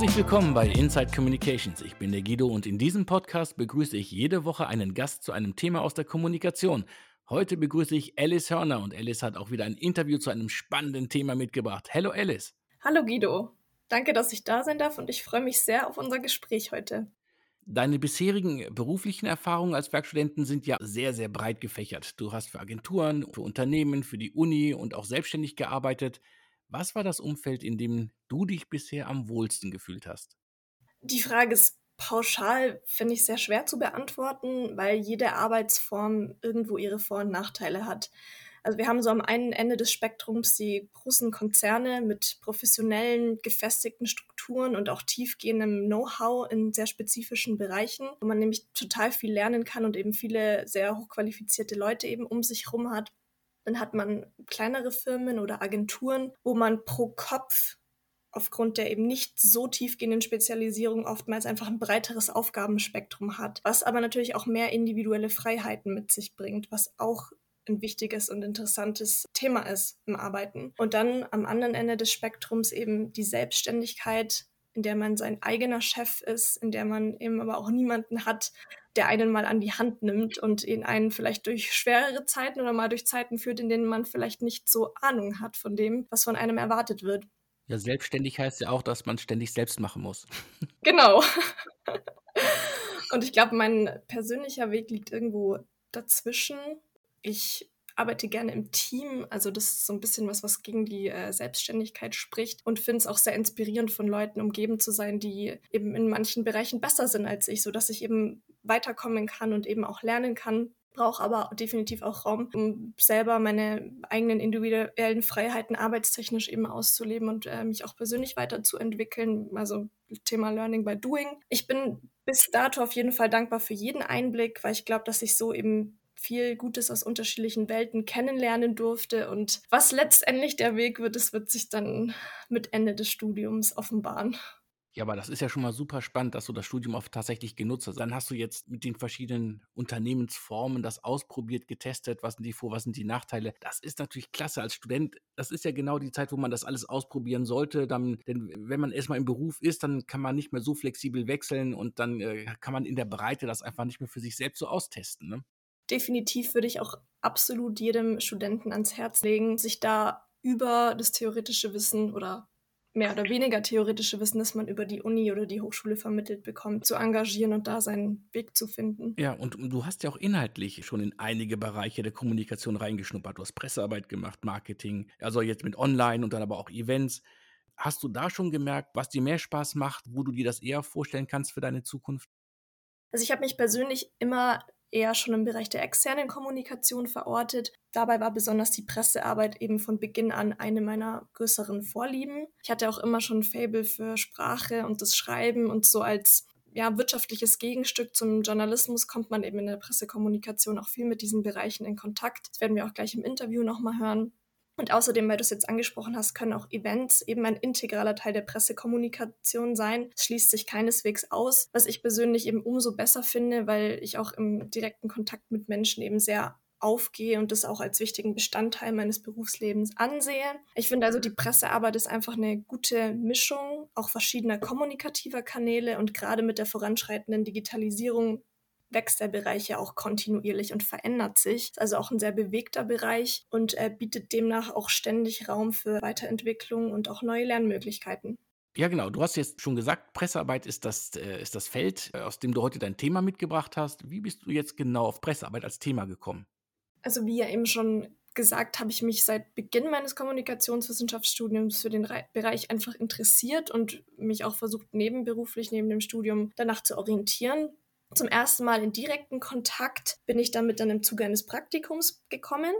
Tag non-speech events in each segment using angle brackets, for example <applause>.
Herzlich willkommen bei Inside Communications. Ich bin der Guido und in diesem Podcast begrüße ich jede Woche einen Gast zu einem Thema aus der Kommunikation. Heute begrüße ich Alice Hörner und Alice hat auch wieder ein Interview zu einem spannenden Thema mitgebracht. Hallo Alice. Hallo Guido. Danke, dass ich da sein darf und ich freue mich sehr auf unser Gespräch heute. Deine bisherigen beruflichen Erfahrungen als Werkstudenten sind ja sehr, sehr breit gefächert. Du hast für Agenturen, für Unternehmen, für die Uni und auch selbstständig gearbeitet. Was war das Umfeld, in dem du dich bisher am wohlsten gefühlt hast? Die Frage ist pauschal, finde ich, sehr schwer zu beantworten, weil jede Arbeitsform irgendwo ihre Vor- und Nachteile hat. Also wir haben so am einen Ende des Spektrums die großen Konzerne mit professionellen, gefestigten Strukturen und auch tiefgehendem Know-how in sehr spezifischen Bereichen, wo man nämlich total viel lernen kann und eben viele sehr hochqualifizierte Leute eben um sich herum hat. Dann hat man kleinere Firmen oder Agenturen, wo man pro Kopf aufgrund der eben nicht so tiefgehenden Spezialisierung oftmals einfach ein breiteres Aufgabenspektrum hat, was aber natürlich auch mehr individuelle Freiheiten mit sich bringt, was auch ein wichtiges und interessantes Thema ist im Arbeiten. Und dann am anderen Ende des Spektrums eben die Selbstständigkeit, in der man sein eigener Chef ist, in der man eben aber auch niemanden hat, der einen mal an die Hand nimmt und ihn einen vielleicht durch schwerere Zeiten oder mal durch Zeiten führt, in denen man vielleicht nicht so Ahnung hat von dem, was von einem erwartet wird. Ja, selbstständig heißt ja auch, dass man ständig selbst machen muss. <laughs> Genau. Und ich glaube, mein persönlicher Weg liegt irgendwo dazwischen. Ich arbeite gerne im Team. Also das ist so ein bisschen was, was gegen die äh, Selbstständigkeit spricht und finde es auch sehr inspirierend, von Leuten umgeben zu sein, die eben in manchen Bereichen besser sind als ich, sodass ich eben weiterkommen kann und eben auch lernen kann. Brauche aber definitiv auch Raum, um selber meine eigenen individuellen Freiheiten arbeitstechnisch eben auszuleben und äh, mich auch persönlich weiterzuentwickeln. Also Thema Learning by Doing. Ich bin bis dato auf jeden Fall dankbar für jeden Einblick, weil ich glaube, dass ich so eben viel Gutes aus unterschiedlichen Welten kennenlernen durfte. Und was letztendlich der Weg wird, das wird sich dann mit Ende des Studiums offenbaren. Ja, aber das ist ja schon mal super spannend, dass du das Studium auch tatsächlich genutzt hast. Dann hast du jetzt mit den verschiedenen Unternehmensformen das ausprobiert, getestet, was sind die Vor-, was sind die Nachteile. Das ist natürlich klasse als Student. Das ist ja genau die Zeit, wo man das alles ausprobieren sollte. Dann, denn wenn man erstmal im Beruf ist, dann kann man nicht mehr so flexibel wechseln und dann äh, kann man in der Breite das einfach nicht mehr für sich selbst so austesten. Ne? Definitiv würde ich auch absolut jedem Studenten ans Herz legen, sich da über das theoretische Wissen oder mehr oder weniger theoretische Wissen, das man über die Uni oder die Hochschule vermittelt bekommt, zu engagieren und da seinen Weg zu finden. Ja, und du hast ja auch inhaltlich schon in einige Bereiche der Kommunikation reingeschnuppert. Du hast Pressearbeit gemacht, Marketing, also jetzt mit Online und dann aber auch Events. Hast du da schon gemerkt, was dir mehr Spaß macht, wo du dir das eher vorstellen kannst für deine Zukunft? Also ich habe mich persönlich immer eher schon im Bereich der externen Kommunikation verortet. Dabei war besonders die Pressearbeit eben von Beginn an eine meiner größeren Vorlieben. Ich hatte auch immer schon ein Fable für Sprache und das Schreiben und so als ja, wirtschaftliches Gegenstück zum Journalismus kommt man eben in der Pressekommunikation auch viel mit diesen Bereichen in Kontakt. Das werden wir auch gleich im Interview nochmal hören. Und außerdem, weil du es jetzt angesprochen hast, können auch Events eben ein integraler Teil der Pressekommunikation sein. Es schließt sich keineswegs aus, was ich persönlich eben umso besser finde, weil ich auch im direkten Kontakt mit Menschen eben sehr aufgehe und das auch als wichtigen Bestandteil meines Berufslebens ansehe. Ich finde also, die Pressearbeit ist einfach eine gute Mischung auch verschiedener kommunikativer Kanäle und gerade mit der voranschreitenden Digitalisierung wächst der Bereich ja auch kontinuierlich und verändert sich. Also auch ein sehr bewegter Bereich und äh, bietet demnach auch ständig Raum für Weiterentwicklung und auch neue Lernmöglichkeiten. Ja, genau. Du hast jetzt schon gesagt, Pressearbeit ist das, äh, ist das Feld, äh, aus dem du heute dein Thema mitgebracht hast. Wie bist du jetzt genau auf Pressearbeit als Thema gekommen? Also wie ja eben schon gesagt, habe ich mich seit Beginn meines Kommunikationswissenschaftsstudiums für den Re Bereich einfach interessiert und mich auch versucht, nebenberuflich, neben dem Studium danach zu orientieren zum ersten Mal in direkten Kontakt bin ich damit dann im Zuge eines Praktikums gekommen.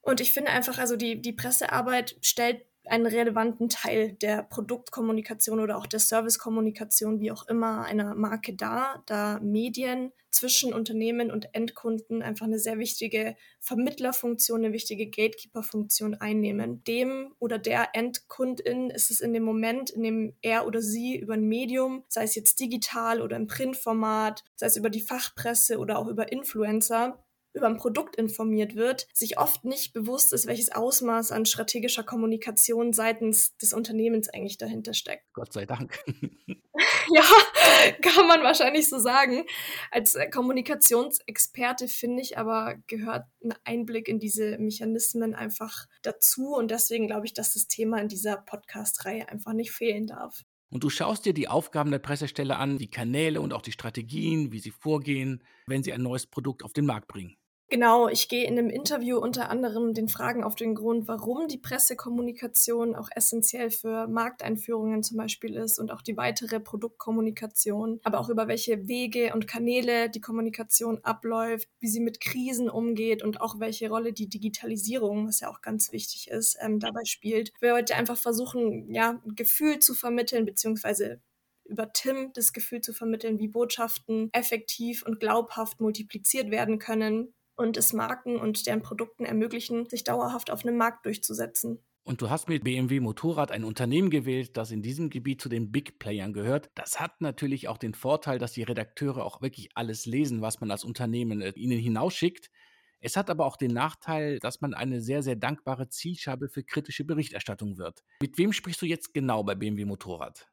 Und ich finde einfach, also die, die Pressearbeit stellt einen relevanten Teil der Produktkommunikation oder auch der Servicekommunikation, wie auch immer, einer Marke dar, da Medien zwischen Unternehmen und Endkunden einfach eine sehr wichtige Vermittlerfunktion, eine wichtige Gatekeeper-Funktion einnehmen. Dem oder der Endkundin ist es in dem Moment, in dem er oder sie über ein Medium, sei es jetzt digital oder im Printformat, sei es über die Fachpresse oder auch über Influencer, über ein Produkt informiert wird, sich oft nicht bewusst ist, welches Ausmaß an strategischer Kommunikation seitens des Unternehmens eigentlich dahinter steckt. Gott sei Dank. <laughs> ja, kann man wahrscheinlich so sagen. Als äh, Kommunikationsexperte finde ich aber, gehört ein Einblick in diese Mechanismen einfach dazu. Und deswegen glaube ich, dass das Thema in dieser Podcast-Reihe einfach nicht fehlen darf. Und du schaust dir die Aufgaben der Pressestelle an, die Kanäle und auch die Strategien, wie sie vorgehen, wenn sie ein neues Produkt auf den Markt bringen. Genau, ich gehe in dem Interview unter anderem den Fragen auf den Grund, warum die Pressekommunikation auch essentiell für Markteinführungen zum Beispiel ist und auch die weitere Produktkommunikation, aber auch über welche Wege und Kanäle die Kommunikation abläuft, wie sie mit Krisen umgeht und auch welche Rolle die Digitalisierung, was ja auch ganz wichtig ist, ähm, dabei spielt. Wir heute einfach versuchen, ja, ein Gefühl zu vermitteln, beziehungsweise über Tim das Gefühl zu vermitteln, wie Botschaften effektiv und glaubhaft multipliziert werden können und es Marken und deren Produkten ermöglichen, sich dauerhaft auf einem Markt durchzusetzen. Und du hast mit BMW Motorrad ein Unternehmen gewählt, das in diesem Gebiet zu den Big Playern gehört. Das hat natürlich auch den Vorteil, dass die Redakteure auch wirklich alles lesen, was man als Unternehmen äh, ihnen hinausschickt. Es hat aber auch den Nachteil, dass man eine sehr, sehr dankbare Zielscheibe für kritische Berichterstattung wird. Mit wem sprichst du jetzt genau bei BMW Motorrad?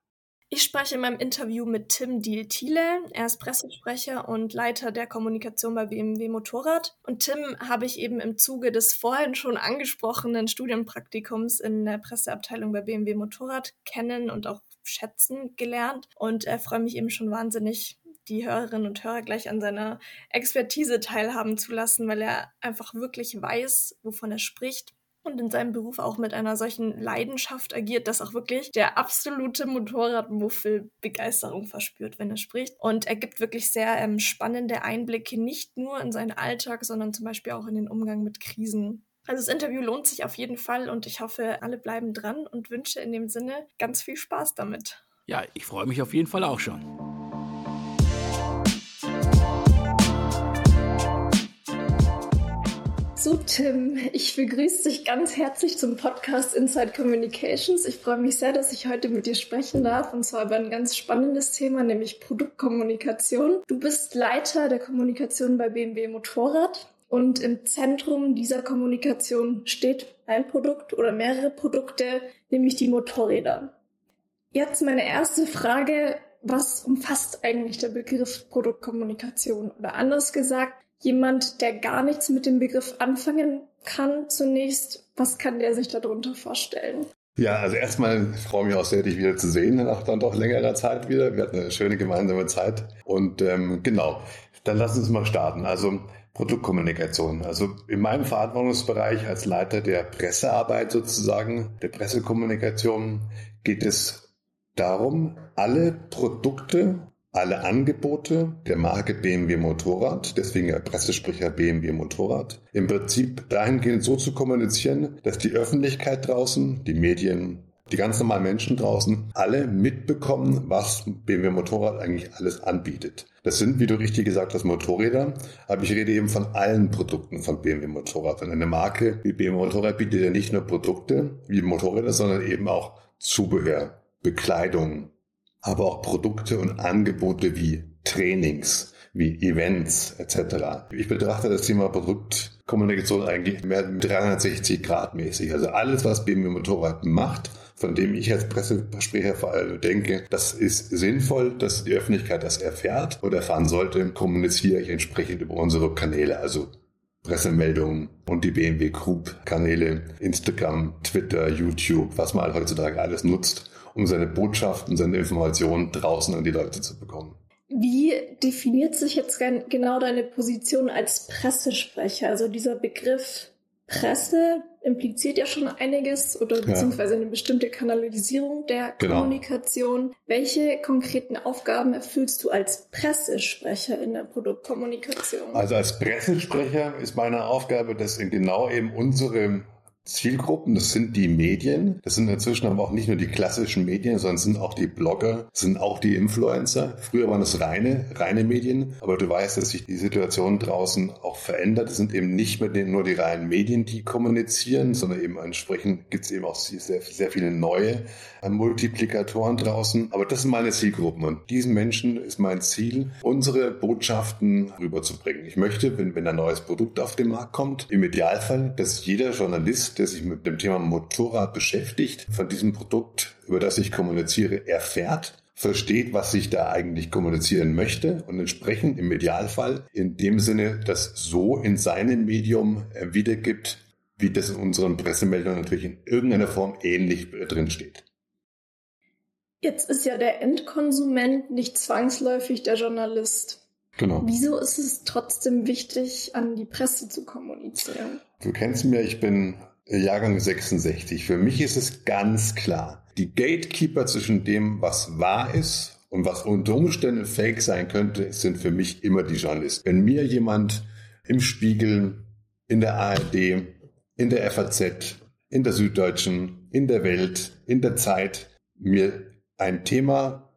Ich spreche in meinem Interview mit Tim Diel-Thiele. Er ist Pressesprecher und Leiter der Kommunikation bei BMW Motorrad. Und Tim habe ich eben im Zuge des vorhin schon angesprochenen Studienpraktikums in der Presseabteilung bei BMW Motorrad kennen und auch schätzen gelernt. Und er freut mich eben schon wahnsinnig, die Hörerinnen und Hörer gleich an seiner Expertise teilhaben zu lassen, weil er einfach wirklich weiß, wovon er spricht und in seinem Beruf auch mit einer solchen Leidenschaft agiert, dass auch wirklich der absolute Motorradmuffel Begeisterung verspürt, wenn er spricht. Und er gibt wirklich sehr ähm, spannende Einblicke, nicht nur in seinen Alltag, sondern zum Beispiel auch in den Umgang mit Krisen. Also das Interview lohnt sich auf jeden Fall und ich hoffe, alle bleiben dran und wünsche in dem Sinne ganz viel Spaß damit. Ja, ich freue mich auf jeden Fall auch schon. So, Tim, ich begrüße dich ganz herzlich zum Podcast Inside Communications. Ich freue mich sehr, dass ich heute mit dir sprechen darf und zwar über ein ganz spannendes Thema, nämlich Produktkommunikation. Du bist Leiter der Kommunikation bei BMW Motorrad und im Zentrum dieser Kommunikation steht ein Produkt oder mehrere Produkte, nämlich die Motorräder. Jetzt meine erste Frage. Was umfasst eigentlich der Begriff Produktkommunikation? Oder anders gesagt, jemand, der gar nichts mit dem Begriff anfangen kann zunächst, was kann der sich darunter vorstellen? Ja, also erstmal freue ich mich auch sehr, dich wieder zu sehen, nach dann doch längerer Zeit wieder. Wir hatten eine schöne gemeinsame Zeit. Und ähm, genau, dann lass uns mal starten. Also Produktkommunikation. Also in meinem Verantwortungsbereich als Leiter der Pressearbeit sozusagen, der Pressekommunikation, geht es darum, alle Produkte alle Angebote der Marke BMW Motorrad, deswegen der Pressesprecher BMW Motorrad, im Prinzip dahingehend so zu kommunizieren, dass die Öffentlichkeit draußen, die Medien, die ganz normalen Menschen draußen alle mitbekommen, was BMW Motorrad eigentlich alles anbietet. Das sind, wie du richtig gesagt hast, Motorräder, aber ich rede eben von allen Produkten von BMW Motorrad. Und eine Marke wie BMW Motorrad bietet ja nicht nur Produkte wie Motorräder, sondern eben auch Zubehör, Bekleidung, aber auch Produkte und Angebote wie Trainings, wie Events etc. Ich betrachte das Thema Produktkommunikation eigentlich mehr 360 Grad mäßig. Also alles, was BMW Motorrad macht, von dem ich als Pressesprecher vor allem denke, das ist sinnvoll, dass die Öffentlichkeit das erfährt oder erfahren sollte, kommuniziere ich entsprechend über unsere Kanäle, also Pressemeldungen und die BMW Group Kanäle, Instagram, Twitter, YouTube, was man heutzutage alles nutzt, um seine Botschaften, seine Informationen draußen an die Leute zu bekommen. Wie definiert sich jetzt genau deine Position als Pressesprecher? Also dieser Begriff Presse impliziert ja schon einiges oder beziehungsweise eine bestimmte Kanalisierung der genau. Kommunikation. Welche konkreten Aufgaben erfüllst du als Pressesprecher in der Produktkommunikation? Also als Pressesprecher ist meine Aufgabe, dass in genau eben unsere Zielgruppen, das sind die Medien, das sind inzwischen aber auch nicht nur die klassischen Medien, sondern sind auch die Blogger, sind auch die Influencer. Früher waren es reine, reine Medien, aber du weißt, dass sich die Situation draußen auch verändert. Es sind eben nicht mehr nur die reinen Medien, die kommunizieren, sondern eben entsprechend gibt es eben auch sehr, sehr viele neue äh, Multiplikatoren draußen. Aber das sind meine Zielgruppen und diesen Menschen ist mein Ziel, unsere Botschaften rüberzubringen. Ich möchte, wenn, wenn ein neues Produkt auf den Markt kommt, im Idealfall, dass jeder Journalist der sich mit dem Thema Motorrad beschäftigt, von diesem Produkt, über das ich kommuniziere, erfährt, versteht, was ich da eigentlich kommunizieren möchte und entsprechend im Idealfall in dem Sinne das so in seinem Medium äh, wiedergibt, wie das in unseren Pressemeldungen natürlich in irgendeiner Form ähnlich drin steht. Jetzt ist ja der Endkonsument nicht zwangsläufig der Journalist. Genau. Wieso ist es trotzdem wichtig, an die Presse zu kommunizieren? Du kennst mich, ich bin Jahrgang 66. Für mich ist es ganz klar, die Gatekeeper zwischen dem, was wahr ist und was unter Umständen fake sein könnte, sind für mich immer die Journalisten. Wenn mir jemand im Spiegel, in der ARD, in der FAZ, in der Süddeutschen, in der Welt, in der Zeit mir ein Thema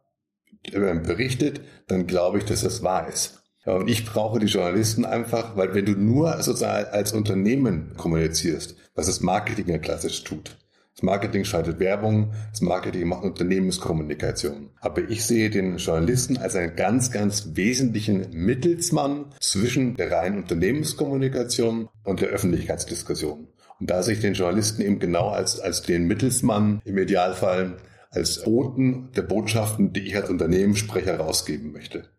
äh, berichtet, dann glaube ich, dass das wahr ist. Ja, und ich brauche die Journalisten einfach, weil wenn du nur sozusagen als Unternehmen kommunizierst, was das Marketing ja klassisch tut. Das Marketing schaltet Werbung, das Marketing macht Unternehmenskommunikation. Aber ich sehe den Journalisten als einen ganz, ganz wesentlichen Mittelsmann zwischen der reinen Unternehmenskommunikation und der Öffentlichkeitsdiskussion. Und da sehe ich den Journalisten eben genau als, als den Mittelsmann im Idealfall, als Boten der Botschaften, die ich als Unternehmenssprecher rausgeben möchte.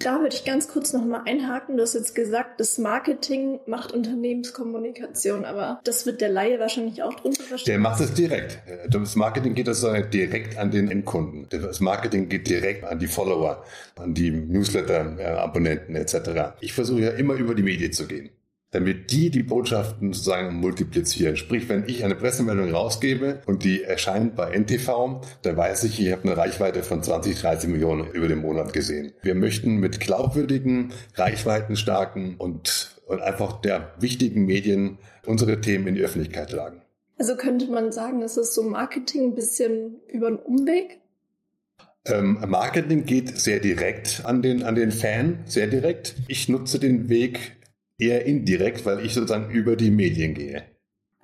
Da würde ich ganz kurz nochmal einhaken. Du hast jetzt gesagt, das Marketing macht Unternehmenskommunikation, aber das wird der Laie wahrscheinlich auch drunter verstehen. Der macht es direkt. Das Marketing geht das direkt an den Endkunden. Das Marketing geht direkt an die Follower, an die Newsletter-Abonnenten etc. Ich versuche ja immer über die Medien zu gehen damit die die Botschaften sozusagen multiplizieren. Sprich, wenn ich eine Pressemeldung rausgebe und die erscheint bei NTV, dann weiß ich, ich habe eine Reichweite von 20, 30 Millionen über den Monat gesehen. Wir möchten mit glaubwürdigen, reichweitenstarken und, und einfach der wichtigen Medien unsere Themen in die Öffentlichkeit tragen. Also könnte man sagen, das ist so Marketing ein bisschen über einen Umweg? Ähm, Marketing geht sehr direkt an den, an den Fan, sehr direkt. Ich nutze den Weg eher indirekt, weil ich sozusagen über die Medien gehe.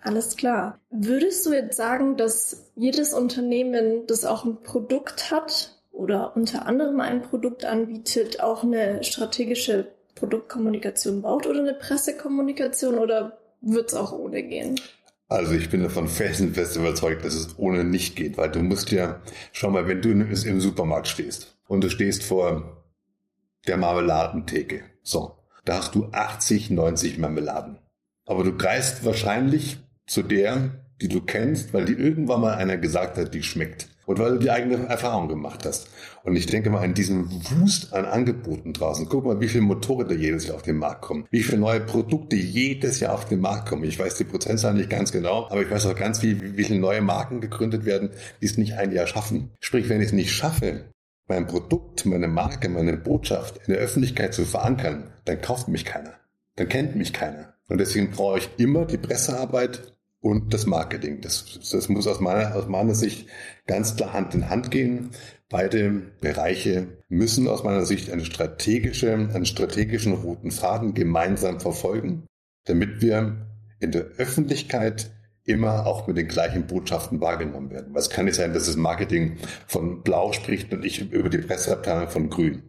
Alles klar. Würdest du jetzt sagen, dass jedes Unternehmen, das auch ein Produkt hat oder unter anderem ein Produkt anbietet, auch eine strategische Produktkommunikation baut oder eine Pressekommunikation oder wird es auch ohne gehen? Also ich bin davon felsenfest überzeugt, dass es ohne nicht geht, weil du musst ja, schau mal, wenn du im Supermarkt stehst und du stehst vor der Marmeladentheke, so, da hast du 80, 90 Marmeladen. Aber du greifst wahrscheinlich zu der, die du kennst, weil die irgendwann mal einer gesagt hat, die schmeckt. Und weil du die eigene Erfahrung gemacht hast. Und ich denke mal an diesen Wust an Angeboten draußen. Guck mal, wie viele Motorräder jedes Jahr auf den Markt kommen. Wie viele neue Produkte jedes Jahr auf den Markt kommen. Ich weiß die Prozentzahl nicht ganz genau, aber ich weiß auch ganz viel, wie viele neue Marken gegründet werden, die es nicht ein Jahr schaffen. Sprich, wenn ich es nicht schaffe, mein Produkt, meine Marke, meine Botschaft in der Öffentlichkeit zu verankern, dann kauft mich keiner. Dann kennt mich keiner. Und deswegen brauche ich immer die Pressearbeit und das Marketing. Das, das muss aus meiner, aus meiner Sicht ganz klar Hand in Hand gehen. Beide Bereiche müssen aus meiner Sicht eine strategische, einen strategischen roten Faden gemeinsam verfolgen, damit wir in der Öffentlichkeit immer auch mit den gleichen Botschaften wahrgenommen werden. Was kann nicht sein, dass das Marketing von Blau spricht und ich über die Presseabteilung von Grün.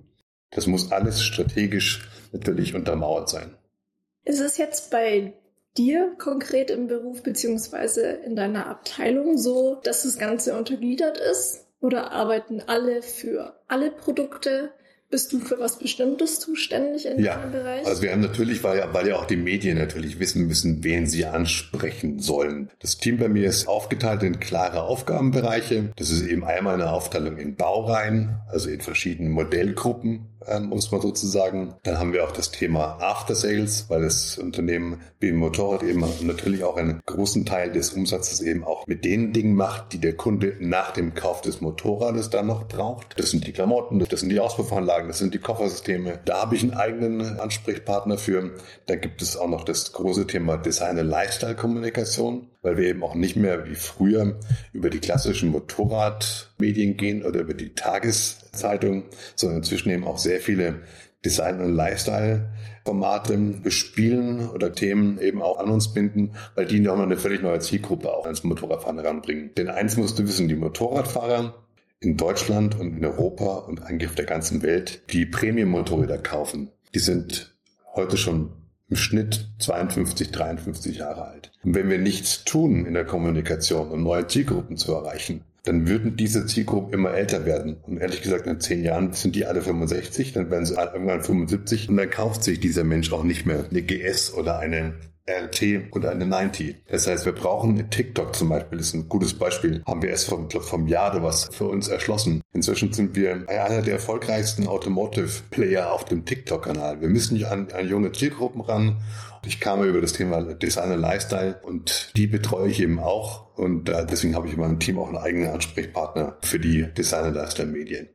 Das muss alles strategisch natürlich untermauert sein. Ist es jetzt bei dir konkret im Beruf beziehungsweise in deiner Abteilung so, dass das Ganze untergliedert ist? Oder arbeiten alle für alle Produkte? Bist du für was Bestimmtes zuständig in ja, deinem Bereich? Also wir haben natürlich, weil ja, weil ja auch die Medien natürlich wissen müssen, wen sie ansprechen sollen. Das Team bei mir ist aufgeteilt in klare Aufgabenbereiche. Das ist eben einmal eine Aufteilung in Baureihen, also in verschiedenen Modellgruppen, ähm, um es mal so zu sagen. Dann haben wir auch das Thema After Sales, weil das Unternehmen BMW Motorrad eben natürlich auch einen großen Teil des Umsatzes eben auch mit den Dingen macht, die der Kunde nach dem Kauf des Motorrades dann noch braucht. Das sind die Klamotten, das sind die Auspuffanlagen, Gepäckwagen, das sind die Koffersysteme. Da habe ich einen eigenen Ansprechpartner für. Da gibt es auch noch das große Thema Design- und Lifestyle-Kommunikation, weil wir eben auch nicht mehr wie früher über die klassischen Motorradmedien gehen oder über die Tageszeitung, sondern inzwischen eben auch sehr viele Design- und Lifestyle-Formate bespielen oder Themen eben auch an uns binden, weil die nochmal eine völlig neue Zielgruppe auch ans Motorradfahren heranbringen. Denn eins musst du wissen, die Motorradfahrer in Deutschland und in Europa und eigentlich auf der ganzen Welt, die Premium-Motorräder kaufen, die sind heute schon im Schnitt 52, 53 Jahre alt. Und wenn wir nichts tun in der Kommunikation, um neue Zielgruppen zu erreichen, dann würden diese Zielgruppen immer älter werden. Und ehrlich gesagt, in zehn Jahren sind die alle 65, dann werden sie irgendwann 75 und dann kauft sich dieser Mensch auch nicht mehr eine GS oder eine RT oder eine 90. Das heißt, wir brauchen TikTok zum Beispiel, ist ein gutes Beispiel. Haben wir erst vom, vom Jahr was für uns erschlossen. Inzwischen sind wir einer der erfolgreichsten Automotive-Player auf dem TikTok-Kanal. Wir müssen nicht an, an junge Zielgruppen ran. Ich kam über das Thema Design und Lifestyle und die betreue ich eben auch. Und äh, deswegen habe ich in meinem Team auch einen eigenen Ansprechpartner für die Design und Lifestyle-Medien.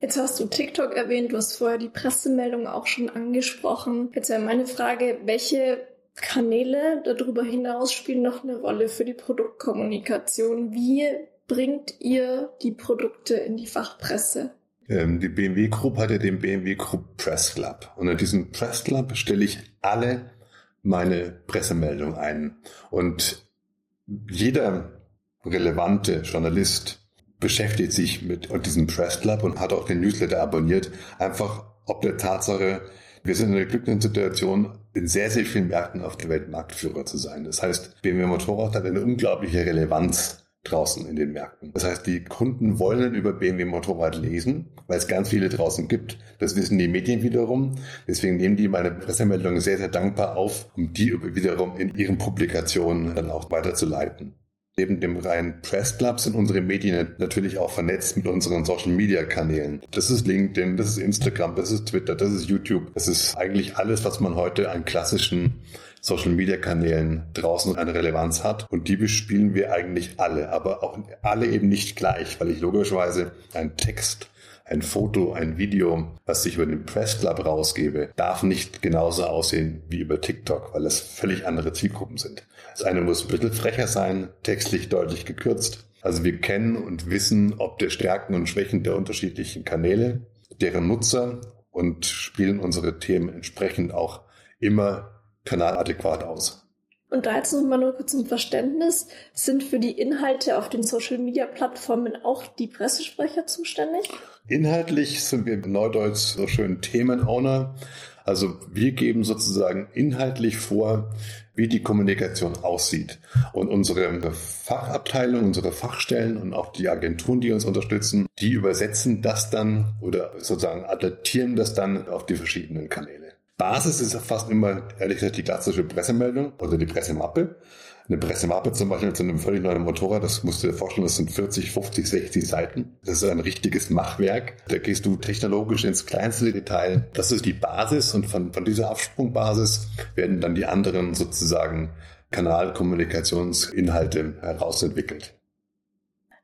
Jetzt hast du TikTok erwähnt, du hast vorher die Pressemeldung auch schon angesprochen. Jetzt wäre meine Frage, welche Kanäle darüber hinaus spielen noch eine Rolle für die Produktkommunikation. Wie bringt ihr die Produkte in die Fachpresse? Ähm, die BMW Group hat ja den BMW Group Press Club. Und in diesem Press Club stelle ich alle meine Pressemeldungen ein. Und jeder relevante Journalist beschäftigt sich mit diesem Press Club und hat auch den Newsletter abonniert. Einfach ob der Tatsache, wir sind in einer glücklichen Situation, in sehr, sehr vielen Märkten auf der Welt Marktführer zu sein. Das heißt, BMW Motorrad hat eine unglaubliche Relevanz draußen in den Märkten. Das heißt, die Kunden wollen über BMW Motorrad lesen, weil es ganz viele draußen gibt. Das wissen die Medien wiederum. Deswegen nehmen die meine Pressemeldungen sehr, sehr dankbar auf, um die wiederum in ihren Publikationen dann auch weiterzuleiten. Neben dem reinen Press Club sind unsere Medien natürlich auch vernetzt mit unseren Social Media Kanälen. Das ist LinkedIn, das ist Instagram, das ist Twitter, das ist YouTube. Das ist eigentlich alles, was man heute an klassischen Social Media Kanälen draußen eine Relevanz hat. Und die bespielen wir eigentlich alle, aber auch alle eben nicht gleich, weil ich logischerweise einen Text ein Foto, ein Video, was ich über den Press Club rausgebe, darf nicht genauso aussehen wie über TikTok, weil es völlig andere Zielgruppen sind. Das eine muss ein bisschen frecher sein, textlich deutlich gekürzt. Also wir kennen und wissen, ob der Stärken und Schwächen der unterschiedlichen Kanäle, deren Nutzer und spielen unsere Themen entsprechend auch immer kanaladäquat aus. Und da jetzt nochmal nur kurz zum Verständnis. Sind für die Inhalte auf den Social-Media-Plattformen auch die Pressesprecher zuständig? Inhaltlich sind wir in Neudeutsch so schön Themenowner. Also wir geben sozusagen inhaltlich vor, wie die Kommunikation aussieht. Und unsere Fachabteilung, unsere Fachstellen und auch die Agenturen, die uns unterstützen, die übersetzen das dann oder sozusagen adaptieren das dann auf die verschiedenen Kanäle. Basis ist fast immer, ehrlich gesagt, die klassische Pressemeldung oder die Pressemappe. Eine Pressemappe zum Beispiel zu einem völlig neuen Motorrad, das musst du dir vorstellen, das sind 40, 50, 60 Seiten. Das ist ein richtiges Machwerk. Da gehst du technologisch ins kleinste Detail. Das ist die Basis und von, von dieser Absprungbasis werden dann die anderen sozusagen Kanalkommunikationsinhalte herausentwickelt.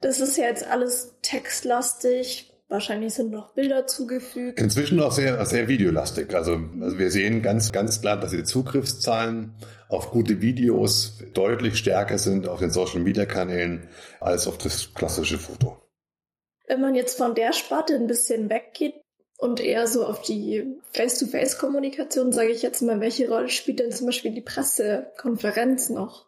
Das ist ja jetzt alles textlastig. Wahrscheinlich sind noch Bilder zugefügt. Inzwischen auch sehr, sehr videolastig. Also, also wir sehen ganz, ganz klar, dass die Zugriffszahlen auf gute Videos deutlich stärker sind auf den Social Media Kanälen als auf das klassische Foto. Wenn man jetzt von der Sparte ein bisschen weggeht und eher so auf die Face-to-Face-Kommunikation, sage ich jetzt mal, welche Rolle spielt denn zum Beispiel die Pressekonferenz noch?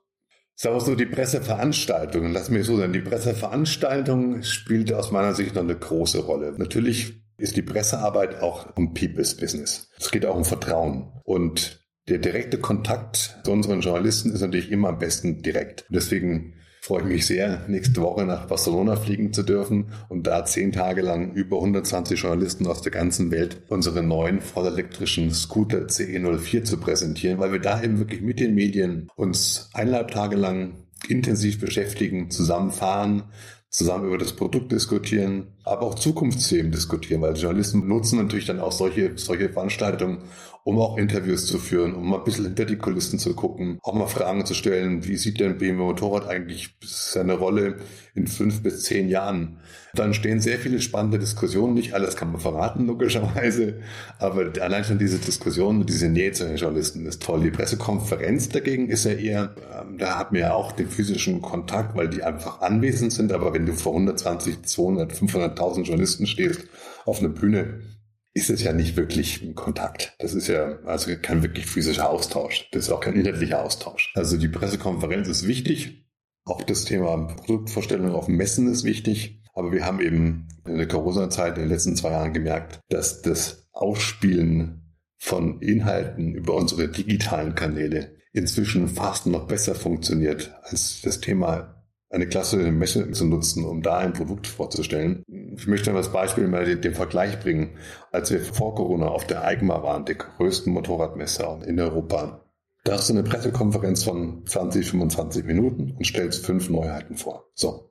Sagen wir so, die Presseveranstaltung, lass mich so sagen, die Presseveranstaltung spielt aus meiner Sicht noch eine große Rolle. Natürlich ist die Pressearbeit auch um People's Business. Es geht auch um Vertrauen. Und der direkte Kontakt zu unseren Journalisten ist natürlich immer am besten direkt. Deswegen freue ich mich sehr, nächste Woche nach Barcelona fliegen zu dürfen und da zehn Tage lang über 120 Journalisten aus der ganzen Welt unsere neuen vollelektrischen Scooter CE04 zu präsentieren, weil wir da eben wirklich mit den Medien uns eineinhalb Tage lang intensiv beschäftigen, zusammenfahren, zusammen über das Produkt diskutieren, aber auch Zukunftsthemen diskutieren, weil Journalisten nutzen natürlich dann auch solche, solche Veranstaltungen, um auch Interviews zu führen, um mal ein bisschen hinter die Kulissen zu gucken, auch mal Fragen zu stellen, wie sieht denn BMW Motorrad eigentlich seine Rolle in fünf bis zehn Jahren? Dann stehen sehr viele spannende Diskussionen, nicht alles kann man verraten, logischerweise, aber allein schon diese Diskussion und diese Nähe zu den Journalisten ist toll. Die Pressekonferenz dagegen ist ja eher, ähm, da hat man ja auch den physischen Kontakt, weil die einfach anwesend sind, aber wenn du vor 120, 200, 500.000 Journalisten stehst auf einer Bühne, ist es ja nicht wirklich ein Kontakt. Das ist ja also kein wirklich physischer Austausch. Das ist auch kein inhaltlicher Austausch. Also die Pressekonferenz ist wichtig. Auch das Thema Produktvorstellung auf Messen ist wichtig. Aber wir haben eben in der Corona-Zeit in den letzten zwei Jahren gemerkt, dass das Ausspielen von Inhalten über unsere digitalen Kanäle inzwischen fast noch besser funktioniert als das Thema eine klasse Messe zu nutzen, um da ein Produkt vorzustellen. Ich möchte als Beispiel mal den, den, Vergleich bringen. Als wir vor Corona auf der EICMA waren, der größten Motorradmesse in Europa, da hast du eine Pressekonferenz von 20, 25 Minuten und stellst fünf Neuheiten vor. So.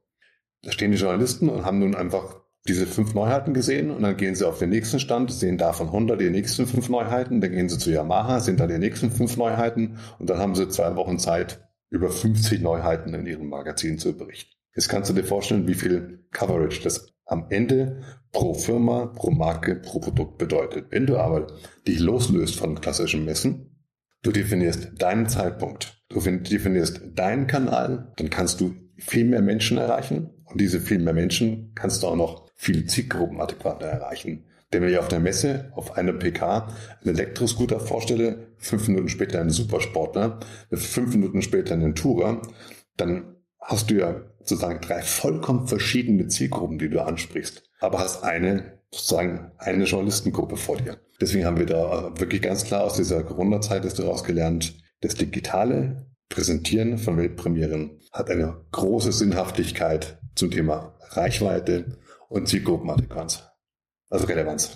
Da stehen die Journalisten und haben nun einfach diese fünf Neuheiten gesehen und dann gehen sie auf den nächsten Stand, sehen davon 100 die nächsten fünf Neuheiten, dann gehen sie zu Yamaha, sehen dann die nächsten fünf Neuheiten und dann haben sie zwei Wochen Zeit, über 50 Neuheiten in ihrem Magazin zu berichten. Jetzt kannst du dir vorstellen, wie viel Coverage das am Ende pro Firma, pro Marke, pro Produkt bedeutet. Wenn du aber dich loslöst von klassischen Messen, du definierst deinen Zeitpunkt, du definierst deinen Kanal, dann kannst du viel mehr Menschen erreichen und diese viel mehr Menschen kannst du auch noch viel Zielgruppen adäquater erreichen. Denn wenn ich auf der Messe auf einem PK einen Elektroscooter vorstelle, fünf Minuten später einen Supersportler, fünf Minuten später einen Tourer, dann hast du ja sozusagen drei vollkommen verschiedene Zielgruppen, die du ansprichst, aber hast eine sozusagen eine Journalistengruppe vor dir. Deswegen haben wir da wirklich ganz klar aus dieser Corona-Zeit ist daraus gelernt, das digitale Präsentieren von Weltpremieren hat eine große Sinnhaftigkeit zum Thema Reichweite und Zielgruppenadäquanz also Relevanz.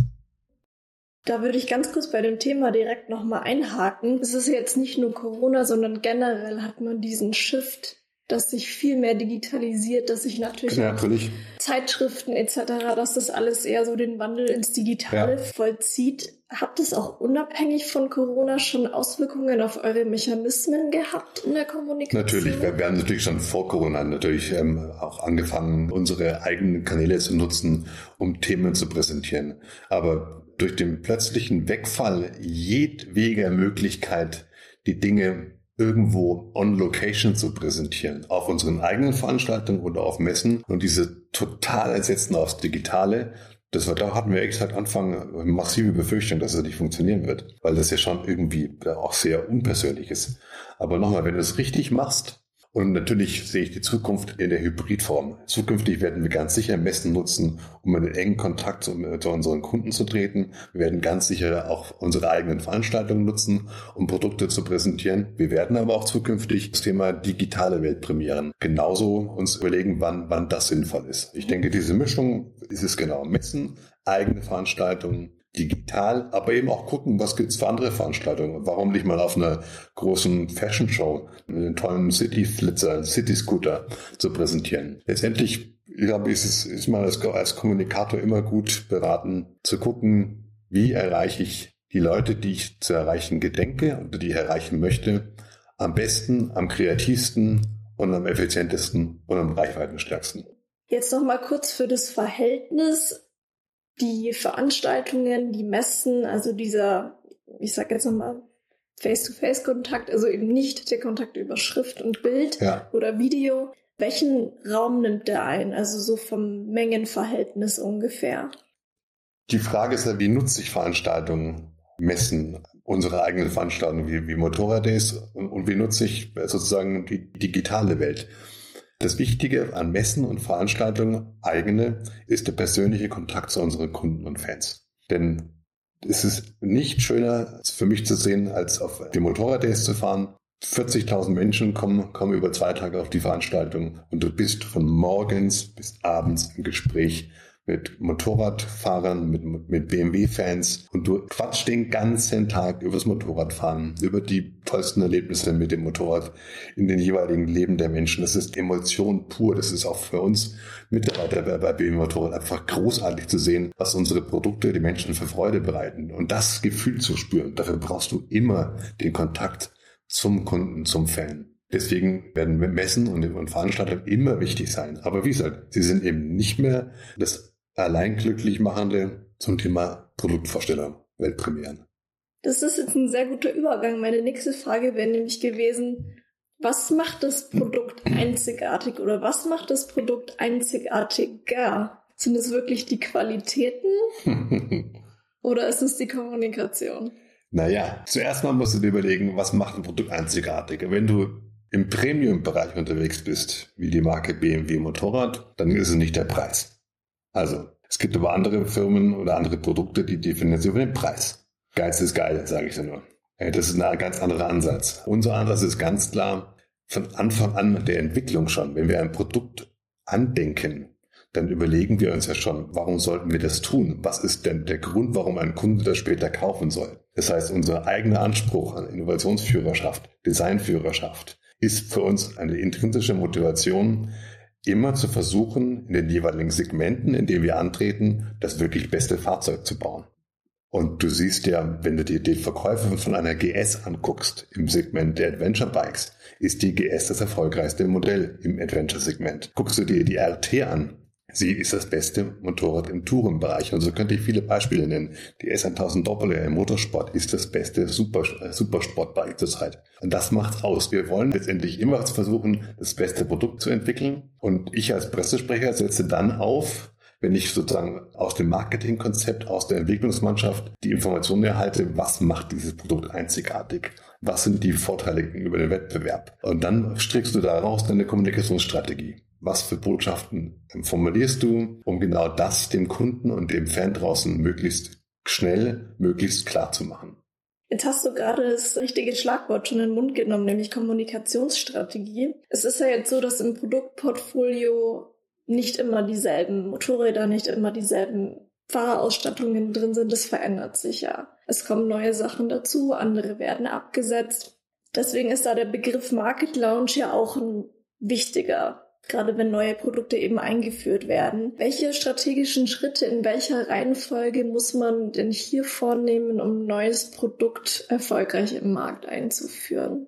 Da würde ich ganz kurz bei dem Thema direkt nochmal einhaken. Es ist jetzt nicht nur Corona, sondern generell hat man diesen Shift, dass sich viel mehr digitalisiert, dass sich natürlich, ja, natürlich. Zeitschriften etc., dass das alles eher so den Wandel ins Digitale ja. vollzieht. Hat es auch unabhängig von Corona schon Auswirkungen auf eure Mechanismen gehabt in der Kommunikation? Natürlich, wir, wir haben natürlich schon vor Corona natürlich ähm, auch angefangen, unsere eigenen Kanäle zu nutzen, um Themen zu präsentieren. Aber durch den plötzlichen Wegfall jedweder Möglichkeit, die Dinge irgendwo on location zu präsentieren, auf unseren eigenen Veranstaltungen oder auf Messen. Und diese total ersetzen aufs Digitale, das war, da hatten wir seit Anfang massive Befürchtung, dass es nicht funktionieren wird, weil das ja schon irgendwie auch sehr unpersönlich ist. Aber nochmal, wenn du es richtig machst, und natürlich sehe ich die Zukunft in der Hybridform. Zukünftig werden wir ganz sicher Messen nutzen, um in engen Kontakt zu, zu, unseren Kunden zu treten. Wir werden ganz sicher auch unsere eigenen Veranstaltungen nutzen, um Produkte zu präsentieren. Wir werden aber auch zukünftig das Thema digitale Weltpremieren genauso uns überlegen, wann, wann das sinnvoll ist. Ich denke, diese Mischung ist es genau. Messen, eigene Veranstaltungen, digital, aber eben auch gucken, was gibt's für andere Veranstaltungen. Warum nicht mal auf einer großen Fashion Show einen tollen City Flitzer, City Scooter zu präsentieren. Letztendlich, ich glaube, ist es ist man als, als Kommunikator immer gut beraten zu gucken, wie erreiche ich die Leute, die ich zu erreichen gedenke oder die ich erreichen möchte, am besten, am kreativsten und am effizientesten und am reichweitenstärksten. Jetzt noch mal kurz für das Verhältnis die Veranstaltungen, die Messen, also dieser, ich sag jetzt nochmal, Face-to-Face-Kontakt, also eben nicht der Kontakt über Schrift und Bild ja. oder Video. Welchen Raum nimmt der ein? Also so vom Mengenverhältnis ungefähr. Die Frage ist ja, wie nutze ich Veranstaltungen, Messen, unsere eigenen Veranstaltungen wie, wie Motorrad Days und, und wie nutze ich sozusagen die digitale Welt? Das Wichtige an Messen und Veranstaltungen eigene ist der persönliche Kontakt zu unseren Kunden und Fans. Denn es ist nicht schöner für mich zu sehen, als auf die Motorrad-Days zu fahren. 40.000 Menschen kommen, kommen über zwei Tage auf die Veranstaltung und du bist von morgens bis abends im Gespräch mit Motorradfahrern, mit, mit BMW-Fans und du quatschst den ganzen Tag übers Motorradfahren, über die tollsten Erlebnisse mit dem Motorrad in den jeweiligen Leben der Menschen. Das ist Emotion pur. Das ist auch für uns Mitarbeiter bei BMW Motorrad einfach großartig zu sehen, was unsere Produkte die Menschen für Freude bereiten und das Gefühl zu spüren. Dafür brauchst du immer den Kontakt zum Kunden, zum Fan. Deswegen werden Messen und, Veranstaltungen immer wichtig sein. Aber wie gesagt, sie sind eben nicht mehr das allein glücklich machende zum Thema Produktvorstellung, Weltpremieren. Das ist jetzt ein sehr guter Übergang. Meine nächste Frage wäre nämlich gewesen, was macht das Produkt einzigartig oder was macht das Produkt einzigartiger? Sind es wirklich die Qualitäten <laughs> oder ist es die Kommunikation? Naja, zuerst mal musst du dir überlegen, was macht ein Produkt einzigartig? Wenn du im Premium-Bereich unterwegs bist, wie die Marke BMW Motorrad, dann ist es nicht der Preis. Also, es gibt aber andere Firmen oder andere Produkte, die definieren sich über den Preis. Geiz ist geil, sage ich dir nur. Das ist ein ganz anderer Ansatz. Unser Ansatz ist ganz klar von Anfang an der Entwicklung schon. Wenn wir ein Produkt andenken, dann überlegen wir uns ja schon, warum sollten wir das tun? Was ist denn der Grund, warum ein Kunde das später kaufen soll? Das heißt, unser eigener Anspruch an Innovationsführerschaft, Designführerschaft ist für uns eine intrinsische Motivation, immer zu versuchen, in den jeweiligen Segmenten, in denen wir antreten, das wirklich beste Fahrzeug zu bauen. Und du siehst ja, wenn du dir die Verkäufe von einer GS anguckst im Segment der Adventure Bikes, ist die GS das erfolgreichste Modell im Adventure-Segment. Guckst du dir die RT an, Sie ist das beste Motorrad im Tourenbereich. Und so könnte ich viele Beispiele nennen. Die S1000 Doppler im Motorsport ist das beste Super, äh, Supersportbike zurzeit. Und das macht's aus. Wir wollen letztendlich immer versuchen, das beste Produkt zu entwickeln. Und ich als Pressesprecher setze dann auf, wenn ich sozusagen aus dem Marketingkonzept, aus der Entwicklungsmannschaft die Informationen erhalte, was macht dieses Produkt einzigartig? Was sind die Vorteile gegenüber dem Wettbewerb? Und dann strickst du daraus deine Kommunikationsstrategie was für Botschaften formulierst du, um genau das dem Kunden und dem Fan draußen möglichst schnell, möglichst klar zu machen. Jetzt hast du gerade das richtige Schlagwort schon in den Mund genommen, nämlich Kommunikationsstrategie. Es ist ja jetzt so, dass im Produktportfolio nicht immer dieselben Motorräder, nicht immer dieselben Fahrausstattungen drin sind. Das verändert sich ja. Es kommen neue Sachen dazu, andere werden abgesetzt. Deswegen ist da der Begriff Market Launch ja auch ein wichtiger gerade wenn neue Produkte eben eingeführt werden. Welche strategischen Schritte in welcher Reihenfolge muss man denn hier vornehmen, um ein neues Produkt erfolgreich im Markt einzuführen?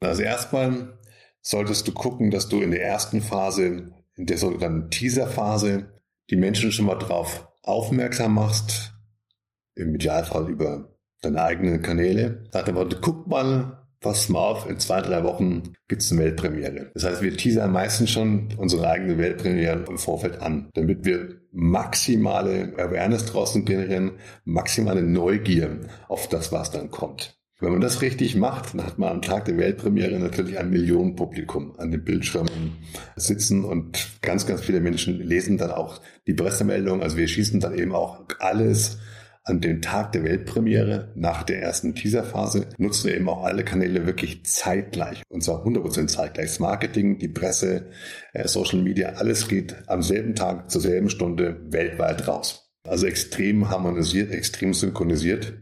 Also erstmal solltest du gucken, dass du in der ersten Phase, in der sogenannten Teaser-Phase, die Menschen schon mal drauf aufmerksam machst, im Idealfall über deine eigenen Kanäle. Sag aber, guck mal, pass mal auf, in zwei, drei Wochen gibt es eine Weltpremiere. Das heißt, wir teasern meistens schon unsere eigene Weltpremiere im Vorfeld an, damit wir maximale Awareness draußen generieren, maximale Neugier auf das, was dann kommt. Wenn man das richtig macht, dann hat man am Tag der Weltpremiere natürlich ein Millionenpublikum an den Bildschirmen sitzen und ganz, ganz viele Menschen lesen dann auch die Pressemeldung. Also wir schießen dann eben auch alles an dem Tag der Weltpremiere, nach der ersten Teaserphase, nutzen eben auch alle Kanäle wirklich zeitgleich. Und zwar 100% zeitgleich. Das Marketing, die Presse, äh, Social Media, alles geht am selben Tag, zur selben Stunde weltweit raus. Also extrem harmonisiert, extrem synchronisiert.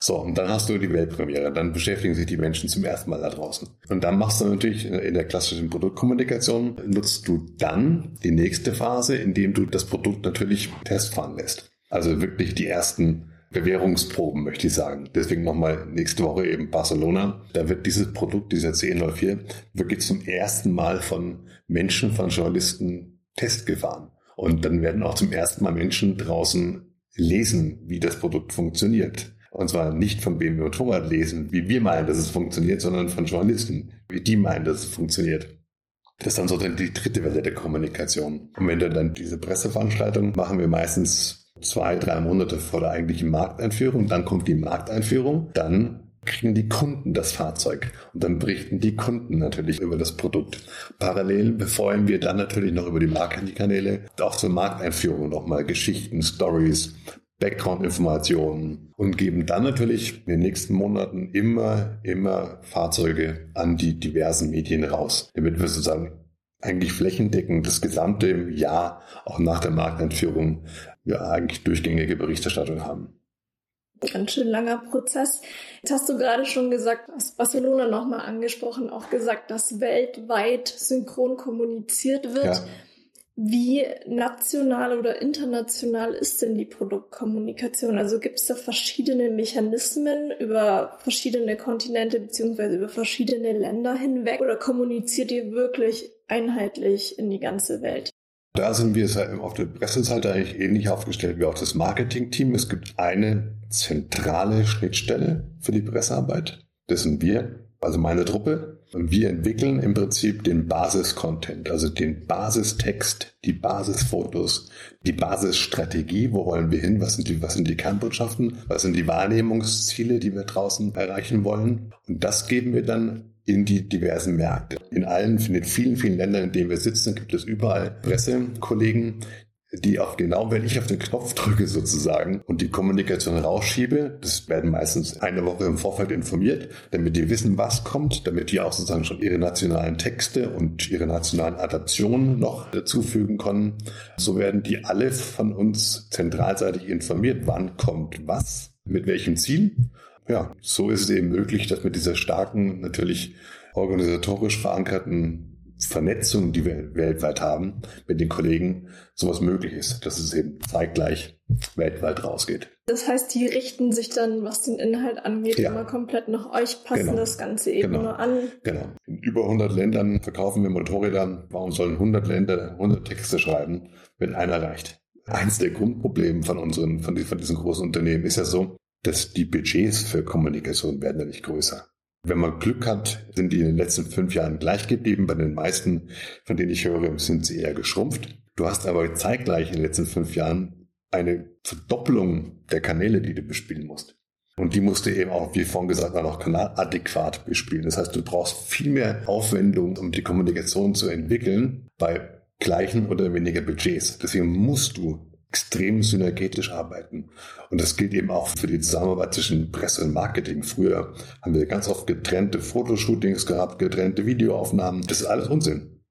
So, und dann hast du die Weltpremiere. Dann beschäftigen sich die Menschen zum ersten Mal da draußen. Und dann machst du natürlich in der klassischen Produktkommunikation, nutzt du dann die nächste Phase, indem du das Produkt natürlich testfahren lässt. Also wirklich die ersten Bewährungsproben, möchte ich sagen. Deswegen nochmal nächste Woche eben Barcelona. Da wird dieses Produkt, dieser 1004, wirklich zum ersten Mal von Menschen, von Journalisten Test gefahren. Und dann werden auch zum ersten Mal Menschen draußen lesen, wie das Produkt funktioniert. Und zwar nicht vom BMW Motorrad lesen, wie wir meinen, dass es funktioniert, sondern von Journalisten, wie die meinen, dass es funktioniert. Das ist dann so die dritte Welle der Kommunikation. Und wenn du dann diese Presseveranstaltung machen wir meistens zwei, drei Monate vor der eigentlichen Markteinführung. Dann kommt die Markteinführung. Dann kriegen die Kunden das Fahrzeug und dann berichten die Kunden natürlich über das Produkt. Parallel befeuern wir dann natürlich noch über die Marketingkanäle auch zur Markteinführung nochmal Geschichten, Stories, Background-Informationen und geben dann natürlich in den nächsten Monaten immer, immer Fahrzeuge an die diversen Medien raus, damit wir sozusagen eigentlich flächendeckend das gesamte Jahr, auch nach der Markteinführung, ja, eigentlich durchgängige Berichterstattung haben. Ganz schön langer Prozess. Jetzt hast du gerade schon gesagt, hast Barcelona nochmal angesprochen, auch gesagt, dass weltweit synchron kommuniziert wird. Ja. Wie national oder international ist denn die Produktkommunikation? Also gibt es da verschiedene Mechanismen über verschiedene Kontinente beziehungsweise über verschiedene Länder hinweg oder kommuniziert ihr wirklich einheitlich in die ganze Welt? Da sind wir auf der Presseseite eigentlich ähnlich aufgestellt wie auch das Marketing-Team. Es gibt eine zentrale Schnittstelle für die Pressearbeit. Das sind wir, also meine Truppe. Und wir entwickeln im Prinzip den Basis-Content, also den Basistext, die Basisfotos, die Basisstrategie. Wo wollen wir hin? Was sind die, was sind die Kernbotschaften? Was sind die Wahrnehmungsziele, die wir draußen erreichen wollen? Und das geben wir dann in die diversen Märkte. In allen, in den vielen, vielen Ländern, in denen wir sitzen, gibt es überall Pressekollegen, die auch genau, wenn ich auf den Knopf drücke sozusagen und die Kommunikation rausschiebe, das werden meistens eine Woche im Vorfeld informiert, damit die wissen, was kommt, damit die auch sozusagen schon ihre nationalen Texte und ihre nationalen Adaptionen noch dazufügen können. So werden die alle von uns zentralseitig informiert, wann kommt was, mit welchem Ziel ja, so ist es eben möglich, dass mit dieser starken, natürlich organisatorisch verankerten Vernetzung, die wir weltweit haben, mit den Kollegen, sowas möglich ist, dass es eben zeitgleich weltweit rausgeht. Das heißt, die richten sich dann, was den Inhalt angeht, ja. immer komplett nach euch, passen genau. das Ganze eben genau. nur an. Genau. In über 100 Ländern verkaufen wir Motorräder. Warum sollen 100 Länder 100 Texte schreiben, wenn einer reicht? Eins der Grundprobleme von unseren, von, diesen großen Unternehmen ist ja so, dass die Budgets für Kommunikation werden nicht größer. Wenn man Glück hat, sind die in den letzten fünf Jahren gleich geblieben. Bei den meisten, von denen ich höre, sind sie eher geschrumpft. Du hast aber zeitgleich in den letzten fünf Jahren eine Verdoppelung der Kanäle, die du bespielen musst. Und die musst du eben auch, wie vorhin gesagt, auch kanaladäquat bespielen. Das heißt, du brauchst viel mehr Aufwendung, um die Kommunikation zu entwickeln bei gleichen oder weniger Budgets. Deswegen musst du extrem synergetisch arbeiten. Und das gilt eben auch für die Zusammenarbeit zwischen Presse und Marketing. Früher haben wir ganz oft getrennte Fotoshootings gehabt, getrennte Videoaufnahmen. Das ist alles Unsinn.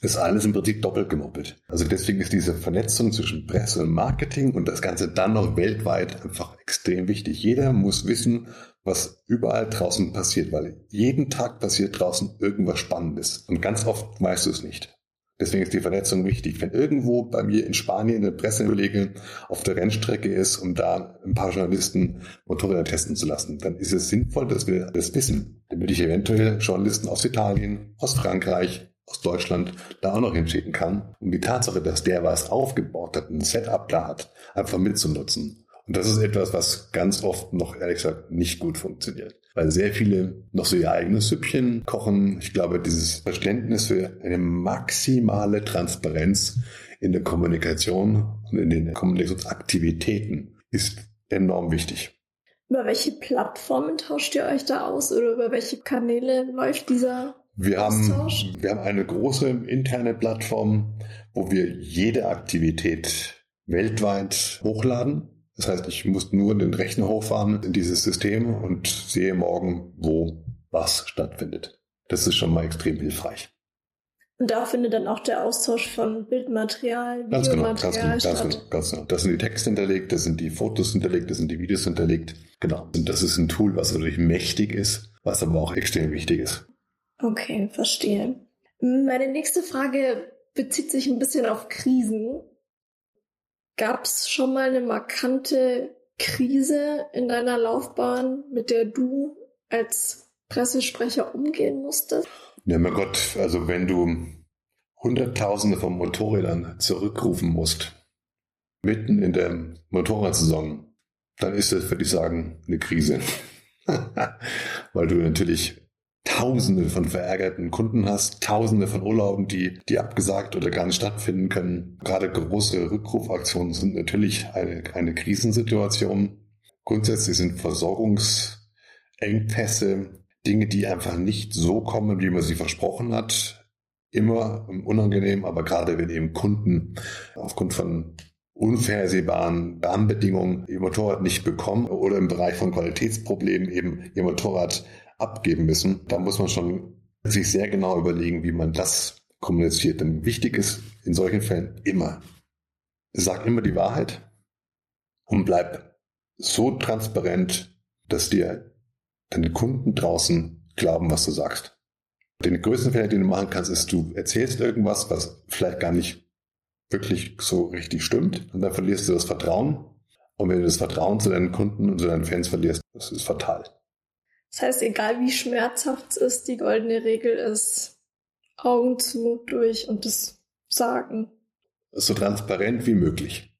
Das ist alles im Prinzip doppelt gemoppelt. Also deswegen ist diese Vernetzung zwischen Presse und Marketing und das Ganze dann noch weltweit einfach extrem wichtig. Jeder muss wissen, was überall draußen passiert, weil jeden Tag passiert draußen irgendwas Spannendes. Und ganz oft weißt du es nicht. Deswegen ist die Vernetzung wichtig. Wenn irgendwo bei mir in Spanien eine Pressekollege auf der Rennstrecke ist, um da ein paar Journalisten Motorräder testen zu lassen, dann ist es sinnvoll, dass wir das wissen, damit ich eventuell Journalisten aus Italien, aus Frankreich, aus Deutschland da auch noch hinschicken kann, um die Tatsache, dass der was aufgebaut hat, ein Setup da hat, einfach mitzunutzen. Und das ist etwas, was ganz oft noch ehrlich gesagt nicht gut funktioniert. Weil sehr viele noch so ihr eigenes Süppchen kochen. Ich glaube, dieses Verständnis für eine maximale Transparenz in der Kommunikation und in den Kommunikationsaktivitäten ist enorm wichtig. Über welche Plattformen tauscht ihr euch da aus oder über welche Kanäle läuft dieser wir Austausch? haben, wir haben eine große interne Plattform, wo wir jede Aktivität weltweit hochladen. Das heißt, ich muss nur den Rechner hochfahren in dieses System und sehe morgen, wo was stattfindet. Das ist schon mal extrem hilfreich. Und da findet dann auch der Austausch von Bildmaterial, ganz genau, ganz genau, ganz genau, ganz genau. Da sind die Texte hinterlegt, da sind die Fotos hinterlegt, da sind die Videos hinterlegt. Genau. Und das ist ein Tool, was natürlich mächtig ist, was aber auch extrem wichtig ist. Okay, verstehe. Meine nächste Frage bezieht sich ein bisschen auf Krisen. Gab es schon mal eine markante Krise in deiner Laufbahn, mit der du als Pressesprecher umgehen musstest? Ja, mein Gott, also wenn du Hunderttausende von Motorrädern zurückrufen musst, mitten in der Motorradsaison, dann ist das, würde ich sagen, eine Krise. <laughs> Weil du natürlich Tausende von verärgerten Kunden hast, Tausende von Urlauben, die, die abgesagt oder gar nicht stattfinden können. Gerade große Rückrufaktionen sind natürlich eine, eine Krisensituation. Grundsätzlich sind Versorgungsengpässe Dinge, die einfach nicht so kommen, wie man sie versprochen hat, immer unangenehm, aber gerade wenn eben Kunden aufgrund von unvorhersehbaren Rahmenbedingungen ihr Motorrad nicht bekommen oder im Bereich von Qualitätsproblemen eben ihr Motorrad abgeben müssen. Da muss man schon sich sehr genau überlegen, wie man das kommuniziert. Denn wichtig ist in solchen Fällen immer, sag immer die Wahrheit und bleib so transparent, dass dir deine Kunden draußen glauben, was du sagst. Den größten Fehler, den du machen kannst, ist, du erzählst irgendwas, was vielleicht gar nicht wirklich so richtig stimmt und dann verlierst du das Vertrauen. Und wenn du das Vertrauen zu deinen Kunden und zu deinen Fans verlierst, das ist fatal. Das heißt, egal wie schmerzhaft es ist, die goldene Regel ist Augen zu, durch und das Sagen. So transparent wie möglich.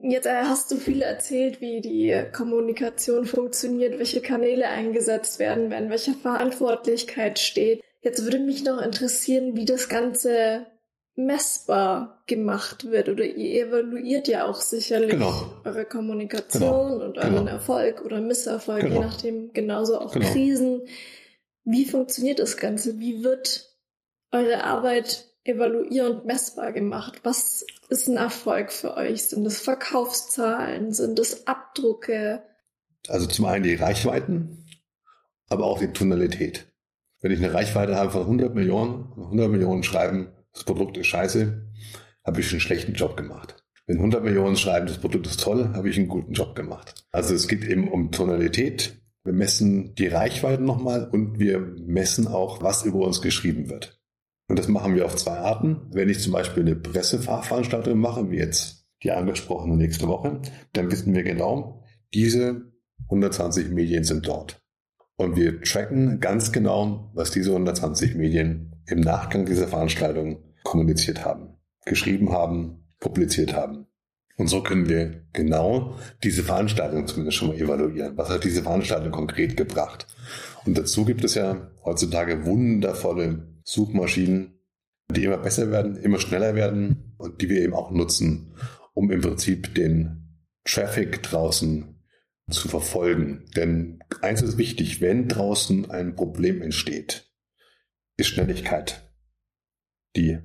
Jetzt äh, hast du viel erzählt, wie die Kommunikation funktioniert, welche Kanäle eingesetzt werden, wer in welcher Verantwortlichkeit steht. Jetzt würde mich noch interessieren, wie das Ganze messbar gemacht wird. Oder ihr evaluiert ja auch sicherlich Genau. eure Kommunikation Genau. und euren Genau. Erfolg oder Misserfolg, je Genau. nachdem, genauso auch Genau. Krisen. Wie funktioniert das Ganze? Wie wird eure Arbeit evaluierend messbar gemacht? Was ist ein Erfolg für euch? Sind es Verkaufszahlen? Sind es Abdrucke? Also zum einen die Reichweiten, aber auch die Tonalität. Wenn ich eine Reichweite habe von 100 Millionen, 100 Millionen schreiben, das Produkt ist scheiße, habe ich einen schlechten Job gemacht. Wenn 100 Millionen schreiben, das Produkt ist toll, habe ich einen guten Job gemacht. Also es geht eben um Tonalität. Wir messen die Reichweiten nochmal und wir messen auch, was über uns geschrieben wird. Und das machen wir auf zwei Arten. Wenn ich zum Beispiel eine Presseveranstaltung mache, wie jetzt die angesprochene nächste Woche, dann wissen wir genau, diese 120 Medien sind dort. Und wir tracken ganz genau, was diese 120 Medien im Nachgang dieser Veranstaltung kommuniziert haben, geschrieben haben, publiziert haben. Und so können wir genau diese Veranstaltung zumindest schon mal evaluieren. Was hat diese Veranstaltung konkret gebracht? Und dazu gibt es ja heutzutage wundervolle Suchmaschinen, die immer besser werden, immer schneller werden und die wir eben auch nutzen, um im Prinzip den Traffic draußen zu verfolgen. Denn eins ist wichtig, wenn draußen ein Problem entsteht, ist Schnelligkeit die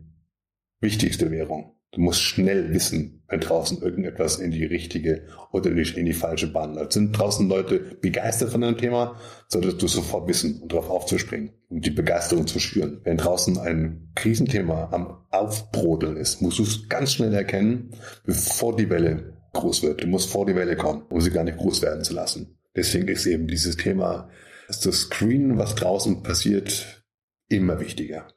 wichtigste Währung. Du musst schnell wissen, wenn draußen irgendetwas in die richtige oder in die, falsche Bahn läuft. Sind draußen Leute begeistert von einem Thema, solltest du sofort wissen und darauf aufzuspringen, um die Begeisterung zu schüren. Wenn draußen ein Krisenthema am Aufbrodeln ist, musst du es ganz schnell erkennen, bevor die Welle groß wird. Du musst vor die Welle kommen, um sie gar nicht groß werden zu lassen. Deswegen ist eben dieses Thema, das Screen, was draußen passiert, immer wichtiger.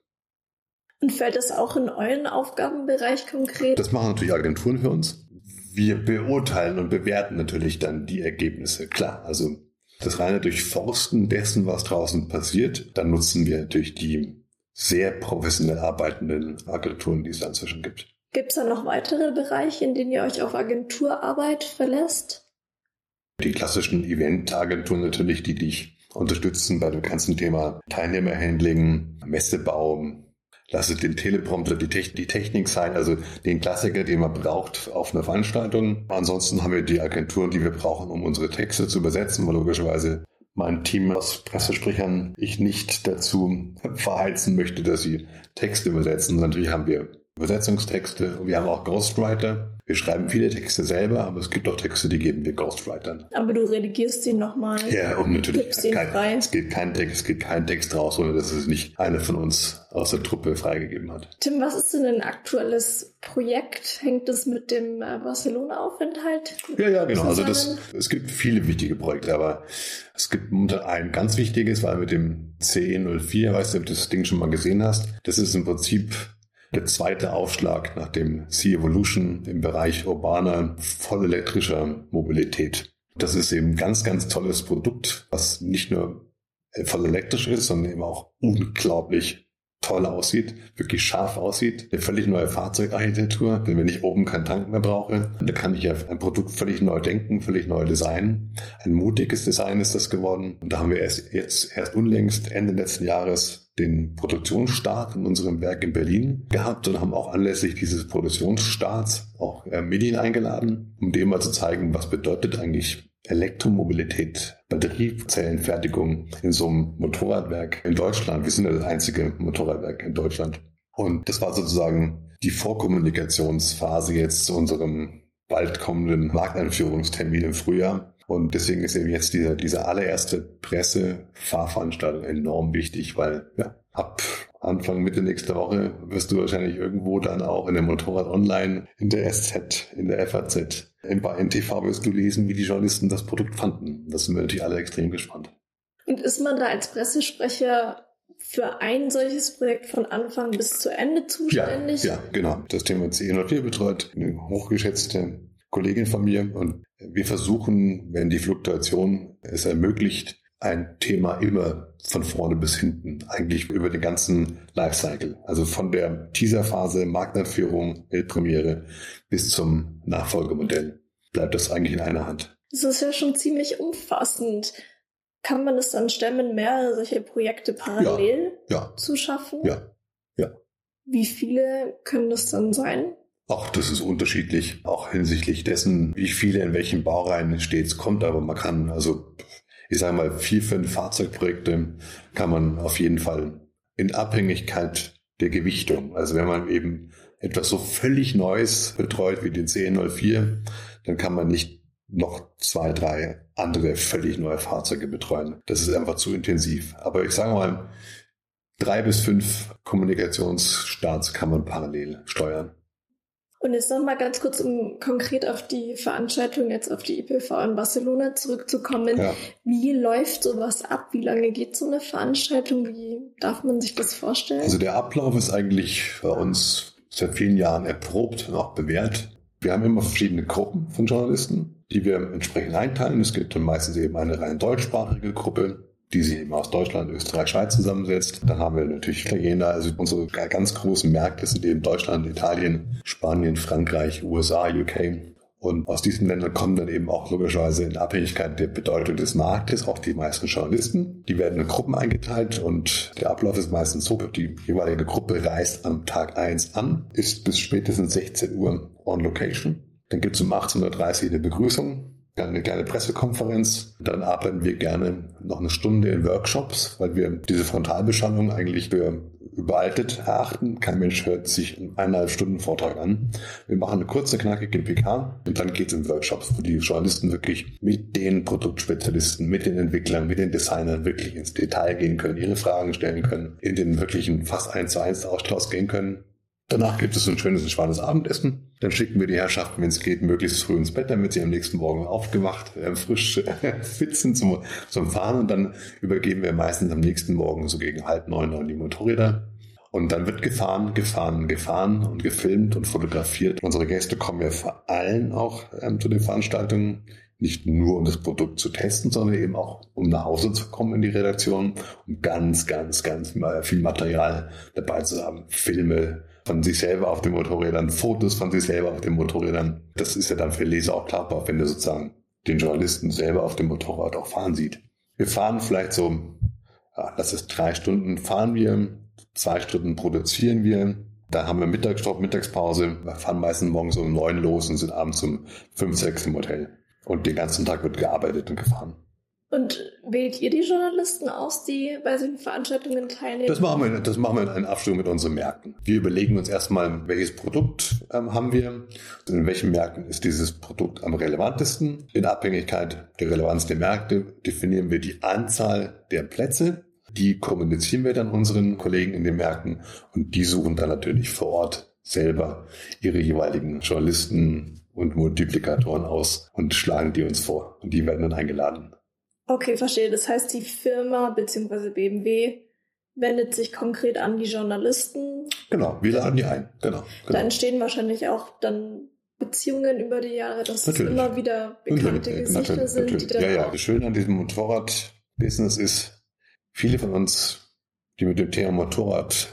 Und fällt das auch in euren Aufgabenbereich konkret? Das machen natürlich Agenturen für uns. Wir beurteilen und bewerten natürlich dann die Ergebnisse. Klar, also das reine Durchforsten dessen, was draußen passiert, dann nutzen wir natürlich die sehr professionell arbeitenden Agenturen, die es da inzwischen gibt. Gibt es da noch weitere Bereiche, in denen ihr euch auf Agenturarbeit verlässt? Die klassischen Eventagenturen natürlich, die dich unterstützen bei dem ganzen Thema Teilnehmerhandling, Messebau, lass es den Teleprompter, die, Techn die Technik sein, also den Klassiker, den man braucht auf einer Veranstaltung. Ansonsten haben wir die Agenturen, die wir brauchen, um unsere Texte zu übersetzen, weil logischerweise mein Team aus Pressesprechern ich nicht dazu <laughs> verheizen möchte, dass sie Texte übersetzen. Natürlich haben wir Übersetzungstexte und wir haben auch Ghostwriter. Wir schreiben viele Texte selber, aber es gibt auch Texte, die geben wir Ghostwritern. Aber du redigierst sie nochmal. Ja, und natürlich. Kein, es geht kein Text, es geht kein Text raus, ohne dass es nicht einer von uns aus der Truppe freigegeben hat. Tim, was ist denn ein aktuelles Projekt? Hängt das mit dem äh, Barcelona-Aufenthalt? Ja, ja, genau. Also das, es gibt viele wichtige Projekte, aber es gibt momentan ein ganz wichtiges, weil mit dem CE04, weißt du, ob du das Ding schon mal gesehen hast, das ist im Prinzip der zweite Aufschlag nach dem C-Evolution im Bereich urbaner, vollelektrischer Mobilität. Das ist eben ganz, ganz tolles Produkt, was nicht nur voll elektrisch ist, sondern eben auch unglaublich toll aussieht, wirklich scharf aussieht. Eine völlig neue Fahrzeugarchitektur, denn wenn ich oben keinen Tank mehr brauche, dann kann ich ja ein Produkt völlig neu denken, völlig neu designen. Ein mutiges Design ist das geworden. Und da haben wir erst jetzt, erst unlängst, Ende letzten Jahres, den Produktionsstart in unserem Werk in Berlin gehabt und haben auch anlässlich dieses Produktionsstarts auch äh, Medien eingeladen, um dem mal zu zeigen, was bedeutet eigentlich Elektromobilität, Batteriezellenfertigung in so einem Motorradwerk in Deutschland. Wir sind ja das einzige Motorradwerk in Deutschland. Und das war sozusagen die Vorkommunikationsphase jetzt zu unserem bald kommenden Markteinführungstermin im Frühjahr. Und deswegen ist eben jetzt diese, diese allererste Presse-Fahrveranstaltung enorm wichtig, weil ja, ab Anfang, Mitte nächster Woche wirst du wahrscheinlich irgendwo dann auch in der Motorrad Online, in der SZ, in der FAZ, bei NTV wirst du lesen, wie die Journalisten das Produkt fanden. Das sind wir natürlich alle extrem gespannt. Und ist man da als Pressesprecher für ein solches Projekt von Anfang bis zu Ende zuständig? Ja, ja genau. Das Thema C04 betreut eine hochgeschätzte Kollegin von mir und wir versuchen, wenn die Fluktuation es ermöglicht, ein Thema immer von vorne bis hinten, eigentlich über den ganzen Lifecycle. Also von der Teaserphase, Markteinführung, Weltpremiere bis zum Nachfolgemodell bleibt das eigentlich in einer Hand. Das ist ja schon ziemlich umfassend. Kann man es dann stemmen, mehrere solche Projekte parallel ja, ja. zu schaffen? Ja, ja. Wie viele können das dann sein? Ach, das ist unterschiedlich, auch hinsichtlich dessen, wie viele in welchem Baureihen stets kommt, aber man kann, also ich sage mal, vier, fünf Fahrzeugprojekte kann man auf jeden Fall in Abhängigkeit der Gewichtung, also wenn man eben etwas so völlig Neues betreut wie den CN04, dann kann man nicht noch zwei, drei andere völlig neue Fahrzeuge betreuen. Das ist einfach zu intensiv. Aber ich sage mal, drei bis fünf Kommunikationsstarts kann man parallel steuern. Und jetzt nochmal ganz kurz, um konkret auf die Veranstaltung, jetzt auf die IPV in Barcelona zurückzukommen. Ja. Wie läuft sowas ab? Wie lange geht so eine Veranstaltung? Wie darf man sich das vorstellen? Also der Ablauf ist eigentlich bei uns seit vielen Jahren erprobt und auch bewährt. Wir haben immer verschiedene Gruppen von Journalisten, die wir entsprechend einteilen. Es gibt dann meistens eben eine rein deutschsprachige Gruppe, die sich eben aus Deutschland, Österreich, Schweiz zusammensetzt. Dann haben wir natürlich Italiener, also unsere ganz großen Märkte sind eben Deutschland, Italien, Spanien, Frankreich, USA, UK. Und aus diesen Ländern kommen dann eben auch logischerweise in Abhängigkeit der Bedeutung des Marktes auch die meisten Journalisten. Die werden in Gruppen eingeteilt und der Ablauf ist meistens so, die jeweilige Gruppe reist am Tag eins an, ist bis spätestens 16 Uhr on location. Dann gibt es um 18.30 Uhr eine Begrüßung eine kleine Pressekonferenz. Dann arbeiten wir gerne noch eine Stunde in Workshops, weil wir diese Frontalbeschallung eigentlich für überaltet erachten. Kein Mensch hört sich einen eineinhalb Stunden Vortrag an. Wir machen eine kurze, knackige PK und dann geht's in Workshops, wo die Journalisten wirklich mit den Produktspezialisten, mit den Entwicklern, mit den Designern wirklich ins Detail gehen können, ihre Fragen stellen können, in den wirklichen fast eins zu eins Austausch gehen können Danach gibt es ein schönes, entspanntes Abendessen. Dann schicken wir die Herrschaften, wenn es geht, möglichst früh ins Bett, damit sie am nächsten Morgen aufgewacht, äh, frisch äh, <laughs> fit sind zum, zum Fahren. Und dann übergeben wir meistens am nächsten Morgen so gegen halb neun, neun die Motorräder. Und dann wird gefahren, gefahren, gefahren und gefilmt und fotografiert. Unsere Gäste kommen ja vor allem auch ähm, zu den Veranstaltungen nicht nur um das Produkt zu testen, sondern eben auch um nach Hause zu kommen in die Redaktion, um ganz, ganz, ganz viel Material dabei zu haben. Filme, von sich selber auf den Motorrädern, Fotos von sich selber auf den Motorrädern. Das ist ja dann für Leser auch klar, wenn du sozusagen den Journalisten selber auf dem Motorrad auch fahren sieht. Wir fahren vielleicht so, ja, das ist drei Stunden fahren wir, zwei Stunden produzieren wir, da haben wir Mittagsstopp, Mittagspause. Wir fahren meistens morgens um neun los und sind abends um fünf, sechs im Hotel. Und den ganzen Tag wird gearbeitet und gefahren. Und wählt ihr die Journalisten aus, die bei solchen Veranstaltungen teilnehmen? Das machen wir, das machen wir in Abstimmung mit unseren Märkten. Wir überlegen uns erstmal, welches Produkt ähm, haben wir, in welchen Märkten ist dieses Produkt am relevantesten. In Abhängigkeit der Relevanz der Märkte definieren wir die Anzahl der Plätze. Die kommunizieren wir dann unseren Kollegen in den Märkten und die suchen dann natürlich vor Ort selber ihre jeweiligen Journalisten und Multiplikatoren aus und schlagen die uns vor. Und die werden dann eingeladen. Okay, verstehe. Das heißt, die Firma bzw. BMW wendet sich konkret an die Journalisten. Genau, wir laden die ein. Genau, genau. Da entstehen wahrscheinlich auch dann Beziehungen über die Jahre, dass natürlich. es immer wieder bekannte natürlich, Gesichter natürlich, sind. Natürlich. Die dann ja, ja, das Schöne an diesem Motorrad-Business ist, viele von uns, die mit dem Thema Motorrad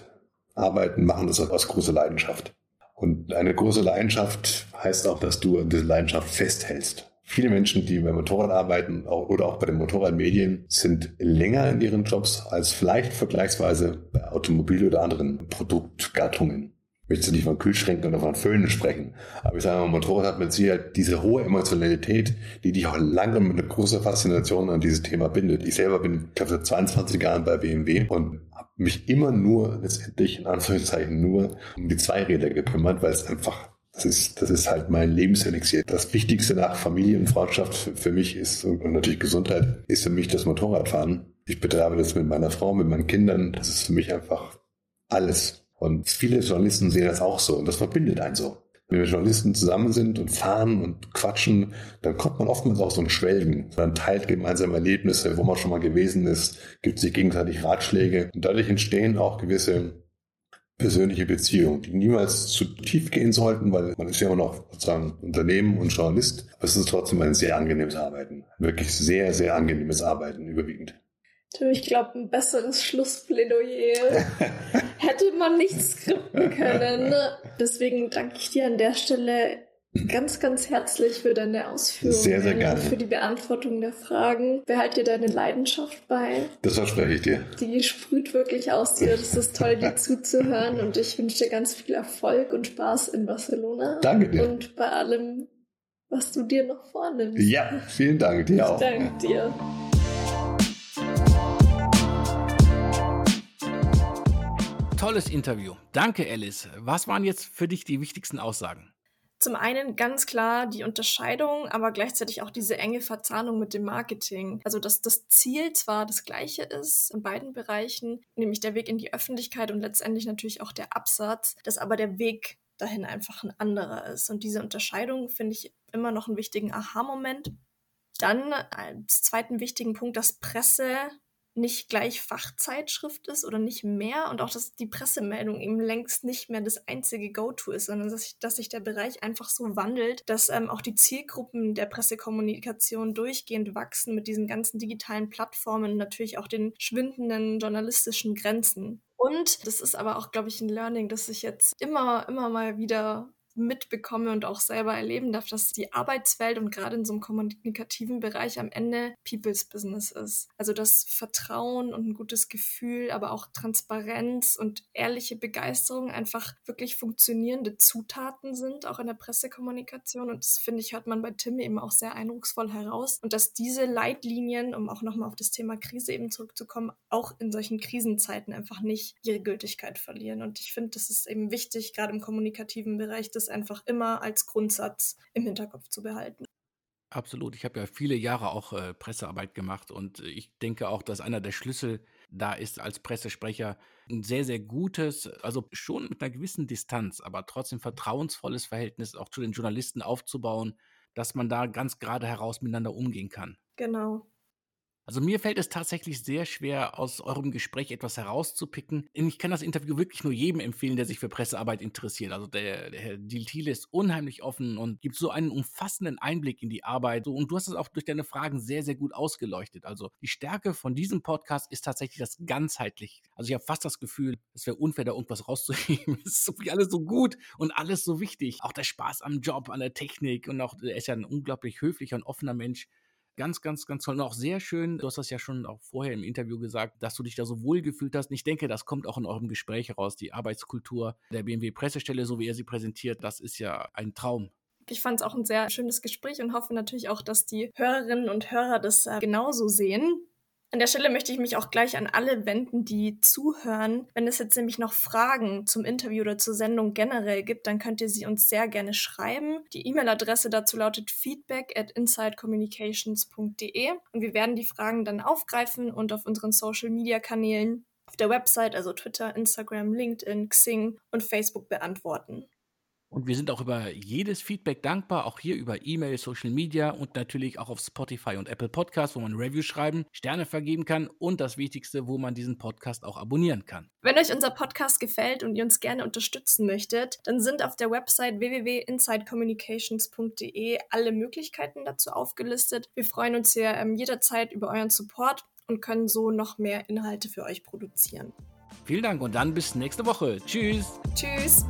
arbeiten, machen das aus großer Leidenschaft. Und eine große Leidenschaft heißt auch, dass du an dieser Leidenschaft festhältst. Viele Menschen, die beim Motorrad arbeiten oder auch bei den Motorradmedien, sind länger in ihren Jobs als vielleicht vergleichsweise bei Automobil- oder anderen Produktgattungen. Ich möchte nicht von Kühlschränken oder von Föhnen sprechen, aber ich sage mal, Motorrad hat mit Sicherheit diese hohe Emotionalität, die dich auch lange mit einer großen Faszination an dieses Thema bindet. Ich selber bin, ich glaube, seit 22 Jahren bei BMW und habe mich immer nur, letztendlich in Anführungszeichen nur, um die Zweiräder gekümmert, weil es einfach das ist, das ist halt mein Lebenselixier. Das Wichtigste nach Familie und Freundschaft für mich ist, und natürlich Gesundheit, ist für mich das Motorradfahren. Ich betreibe das mit meiner Frau, mit meinen Kindern. Das ist für mich einfach alles. Und viele Journalisten sehen das auch so und das verbindet einen so. Wenn wir Journalisten zusammen sind und fahren und quatschen, dann kommt man oftmals auch so ein Schwelgen. Man teilt gemeinsam Erlebnisse, wo man schon mal gewesen ist, gibt sich gegenseitig Ratschläge und dadurch entstehen auch gewisse persönliche Beziehungen, die niemals zu tief gehen sollten, weil man ist ja immer noch sozusagen Unternehmen und Journalist. Aber es ist trotzdem ein sehr angenehmes Arbeiten. Wirklich sehr, sehr angenehmes Arbeiten überwiegend. Ich glaube, ein besseres Schlussplädoyer <laughs> hätte man nicht skripten können. Deswegen danke ich dir an der Stelle ganz, ganz herzlich für deine Ausführungen. Sehr, sehr gerne. Für die Beantwortung der Fragen. Behalt dir deine Leidenschaft bei. Das verspreche ich dir. Die sprüht wirklich aus dir. Das ist toll, dir zuzuhören. Und ich wünsche dir ganz viel Erfolg und Spaß in Barcelona. Danke dir. Und bei allem, was du dir noch vornimmst. Ja, vielen Dank dir auch. Danke dir. Tolles Interview. Danke, Alice. Was waren jetzt für dich die wichtigsten Aussagen? Zum einen ganz klar die Unterscheidung, aber gleichzeitig auch diese enge Verzahnung mit dem Marketing. Also, dass das Ziel zwar das gleiche ist in beiden Bereichen, nämlich der Weg in die Öffentlichkeit und letztendlich natürlich auch der Absatz, dass aber der Weg dahin einfach ein anderer ist. Und diese Unterscheidung finde ich immer noch einen wichtigen Aha-Moment. Dann als zweiten wichtigen Punkt, dass Presse nicht gleich Fachzeitschrift ist oder nicht mehr und auch, dass die Pressemeldung eben längst nicht mehr das einzige Go-To ist, sondern dass sich, dass sich der Bereich einfach so wandelt, dass ähm, auch die Zielgruppen der Pressekommunikation durchgehend wachsen mit diesen ganzen digitalen Plattformen und natürlich auch den schwindenden journalistischen Grenzen. Und das ist aber auch, glaube ich, ein Learning, das sich jetzt immer, immer mal wieder mitbekomme und auch selber erleben darf, dass die Arbeitswelt und gerade in so einem kommunikativen Bereich am Ende People's Business ist. Also das Vertrauen und ein gutes Gefühl, aber auch Transparenz und ehrliche Begeisterung einfach wirklich funktionierende Zutaten sind, auch in der Pressekommunikation. Und das finde ich, hört man bei Tim eben auch sehr eindrucksvoll heraus. Und dass diese Leitlinien, um auch nochmal auf das Thema Krise eben zurückzukommen, auch in solchen Krisenzeiten einfach nicht ihre Gültigkeit verlieren. Und ich finde, das ist eben wichtig, gerade im kommunikativen Bereich, das einfach immer als Grundsatz im Hinterkopf zu behalten. Absolut. Ich habe ja viele Jahre auch äh, Pressearbeit gemacht und ich denke auch, dass einer der Schlüssel da ist als Pressesprecher ein sehr, sehr gutes, also schon mit einer gewissen Distanz, aber trotzdem vertrauensvolles Verhältnis auch zu den Journalisten aufzubauen, dass man da ganz gerade heraus miteinander umgehen kann. Genau. Also mir fällt es tatsächlich sehr schwer, aus eurem Gespräch etwas herauszupicken. Ich kann das Interview wirklich nur jedem empfehlen, der sich für Pressearbeit interessiert. Also der, der Herr Diltile ist unheimlich offen und gibt so einen umfassenden Einblick in die Arbeit. Und du hast es auch durch deine Fragen sehr, sehr gut ausgeleuchtet. Also die Stärke von diesem Podcast ist tatsächlich das ganzheitlich. Also ich habe fast das Gefühl, es wäre unfair, da irgendwas rauszuheben. <laughs> es ist viel, alles so gut und alles so wichtig. Auch der Spaß am Job, an der Technik und auch, er ist ja ein unglaublich höflicher und offener Mensch. Ganz, ganz, ganz toll. Und auch sehr schön, du hast das ja schon auch vorher im Interview gesagt, dass du dich da so wohl gefühlt hast. Und ich denke, das kommt auch in eurem Gespräch heraus. Die Arbeitskultur der BMW-Pressestelle, so wie ihr sie präsentiert, das ist ja ein Traum. Ich fand es auch ein sehr schönes Gespräch und hoffe natürlich auch, dass die Hörerinnen und Hörer das äh, genauso sehen. An der Stelle möchte ich mich auch gleich an alle wenden, die zuhören. Wenn es jetzt nämlich noch Fragen zum Interview oder zur Sendung generell gibt, dann könnt ihr sie uns sehr gerne schreiben. Die E-Mail-Adresse dazu lautet feedback at insidecommunications.de und wir werden die Fragen dann aufgreifen und auf unseren Social-Media-Kanälen auf der Website, also Twitter, Instagram, LinkedIn, Xing und Facebook beantworten. Und wir sind auch über jedes Feedback dankbar, auch hier über E-Mail, Social Media und natürlich auch auf Spotify und Apple Podcasts, wo man Reviews schreiben, Sterne vergeben kann und das Wichtigste, wo man diesen Podcast auch abonnieren kann. Wenn euch unser Podcast gefällt und ihr uns gerne unterstützen möchtet, dann sind auf der Website www.insidecommunications.de alle Möglichkeiten dazu aufgelistet. Wir freuen uns hier ähm, jederzeit über euren Support und können so noch mehr Inhalte für euch produzieren. Vielen Dank und dann bis nächste Woche. Tschüss. Tschüss.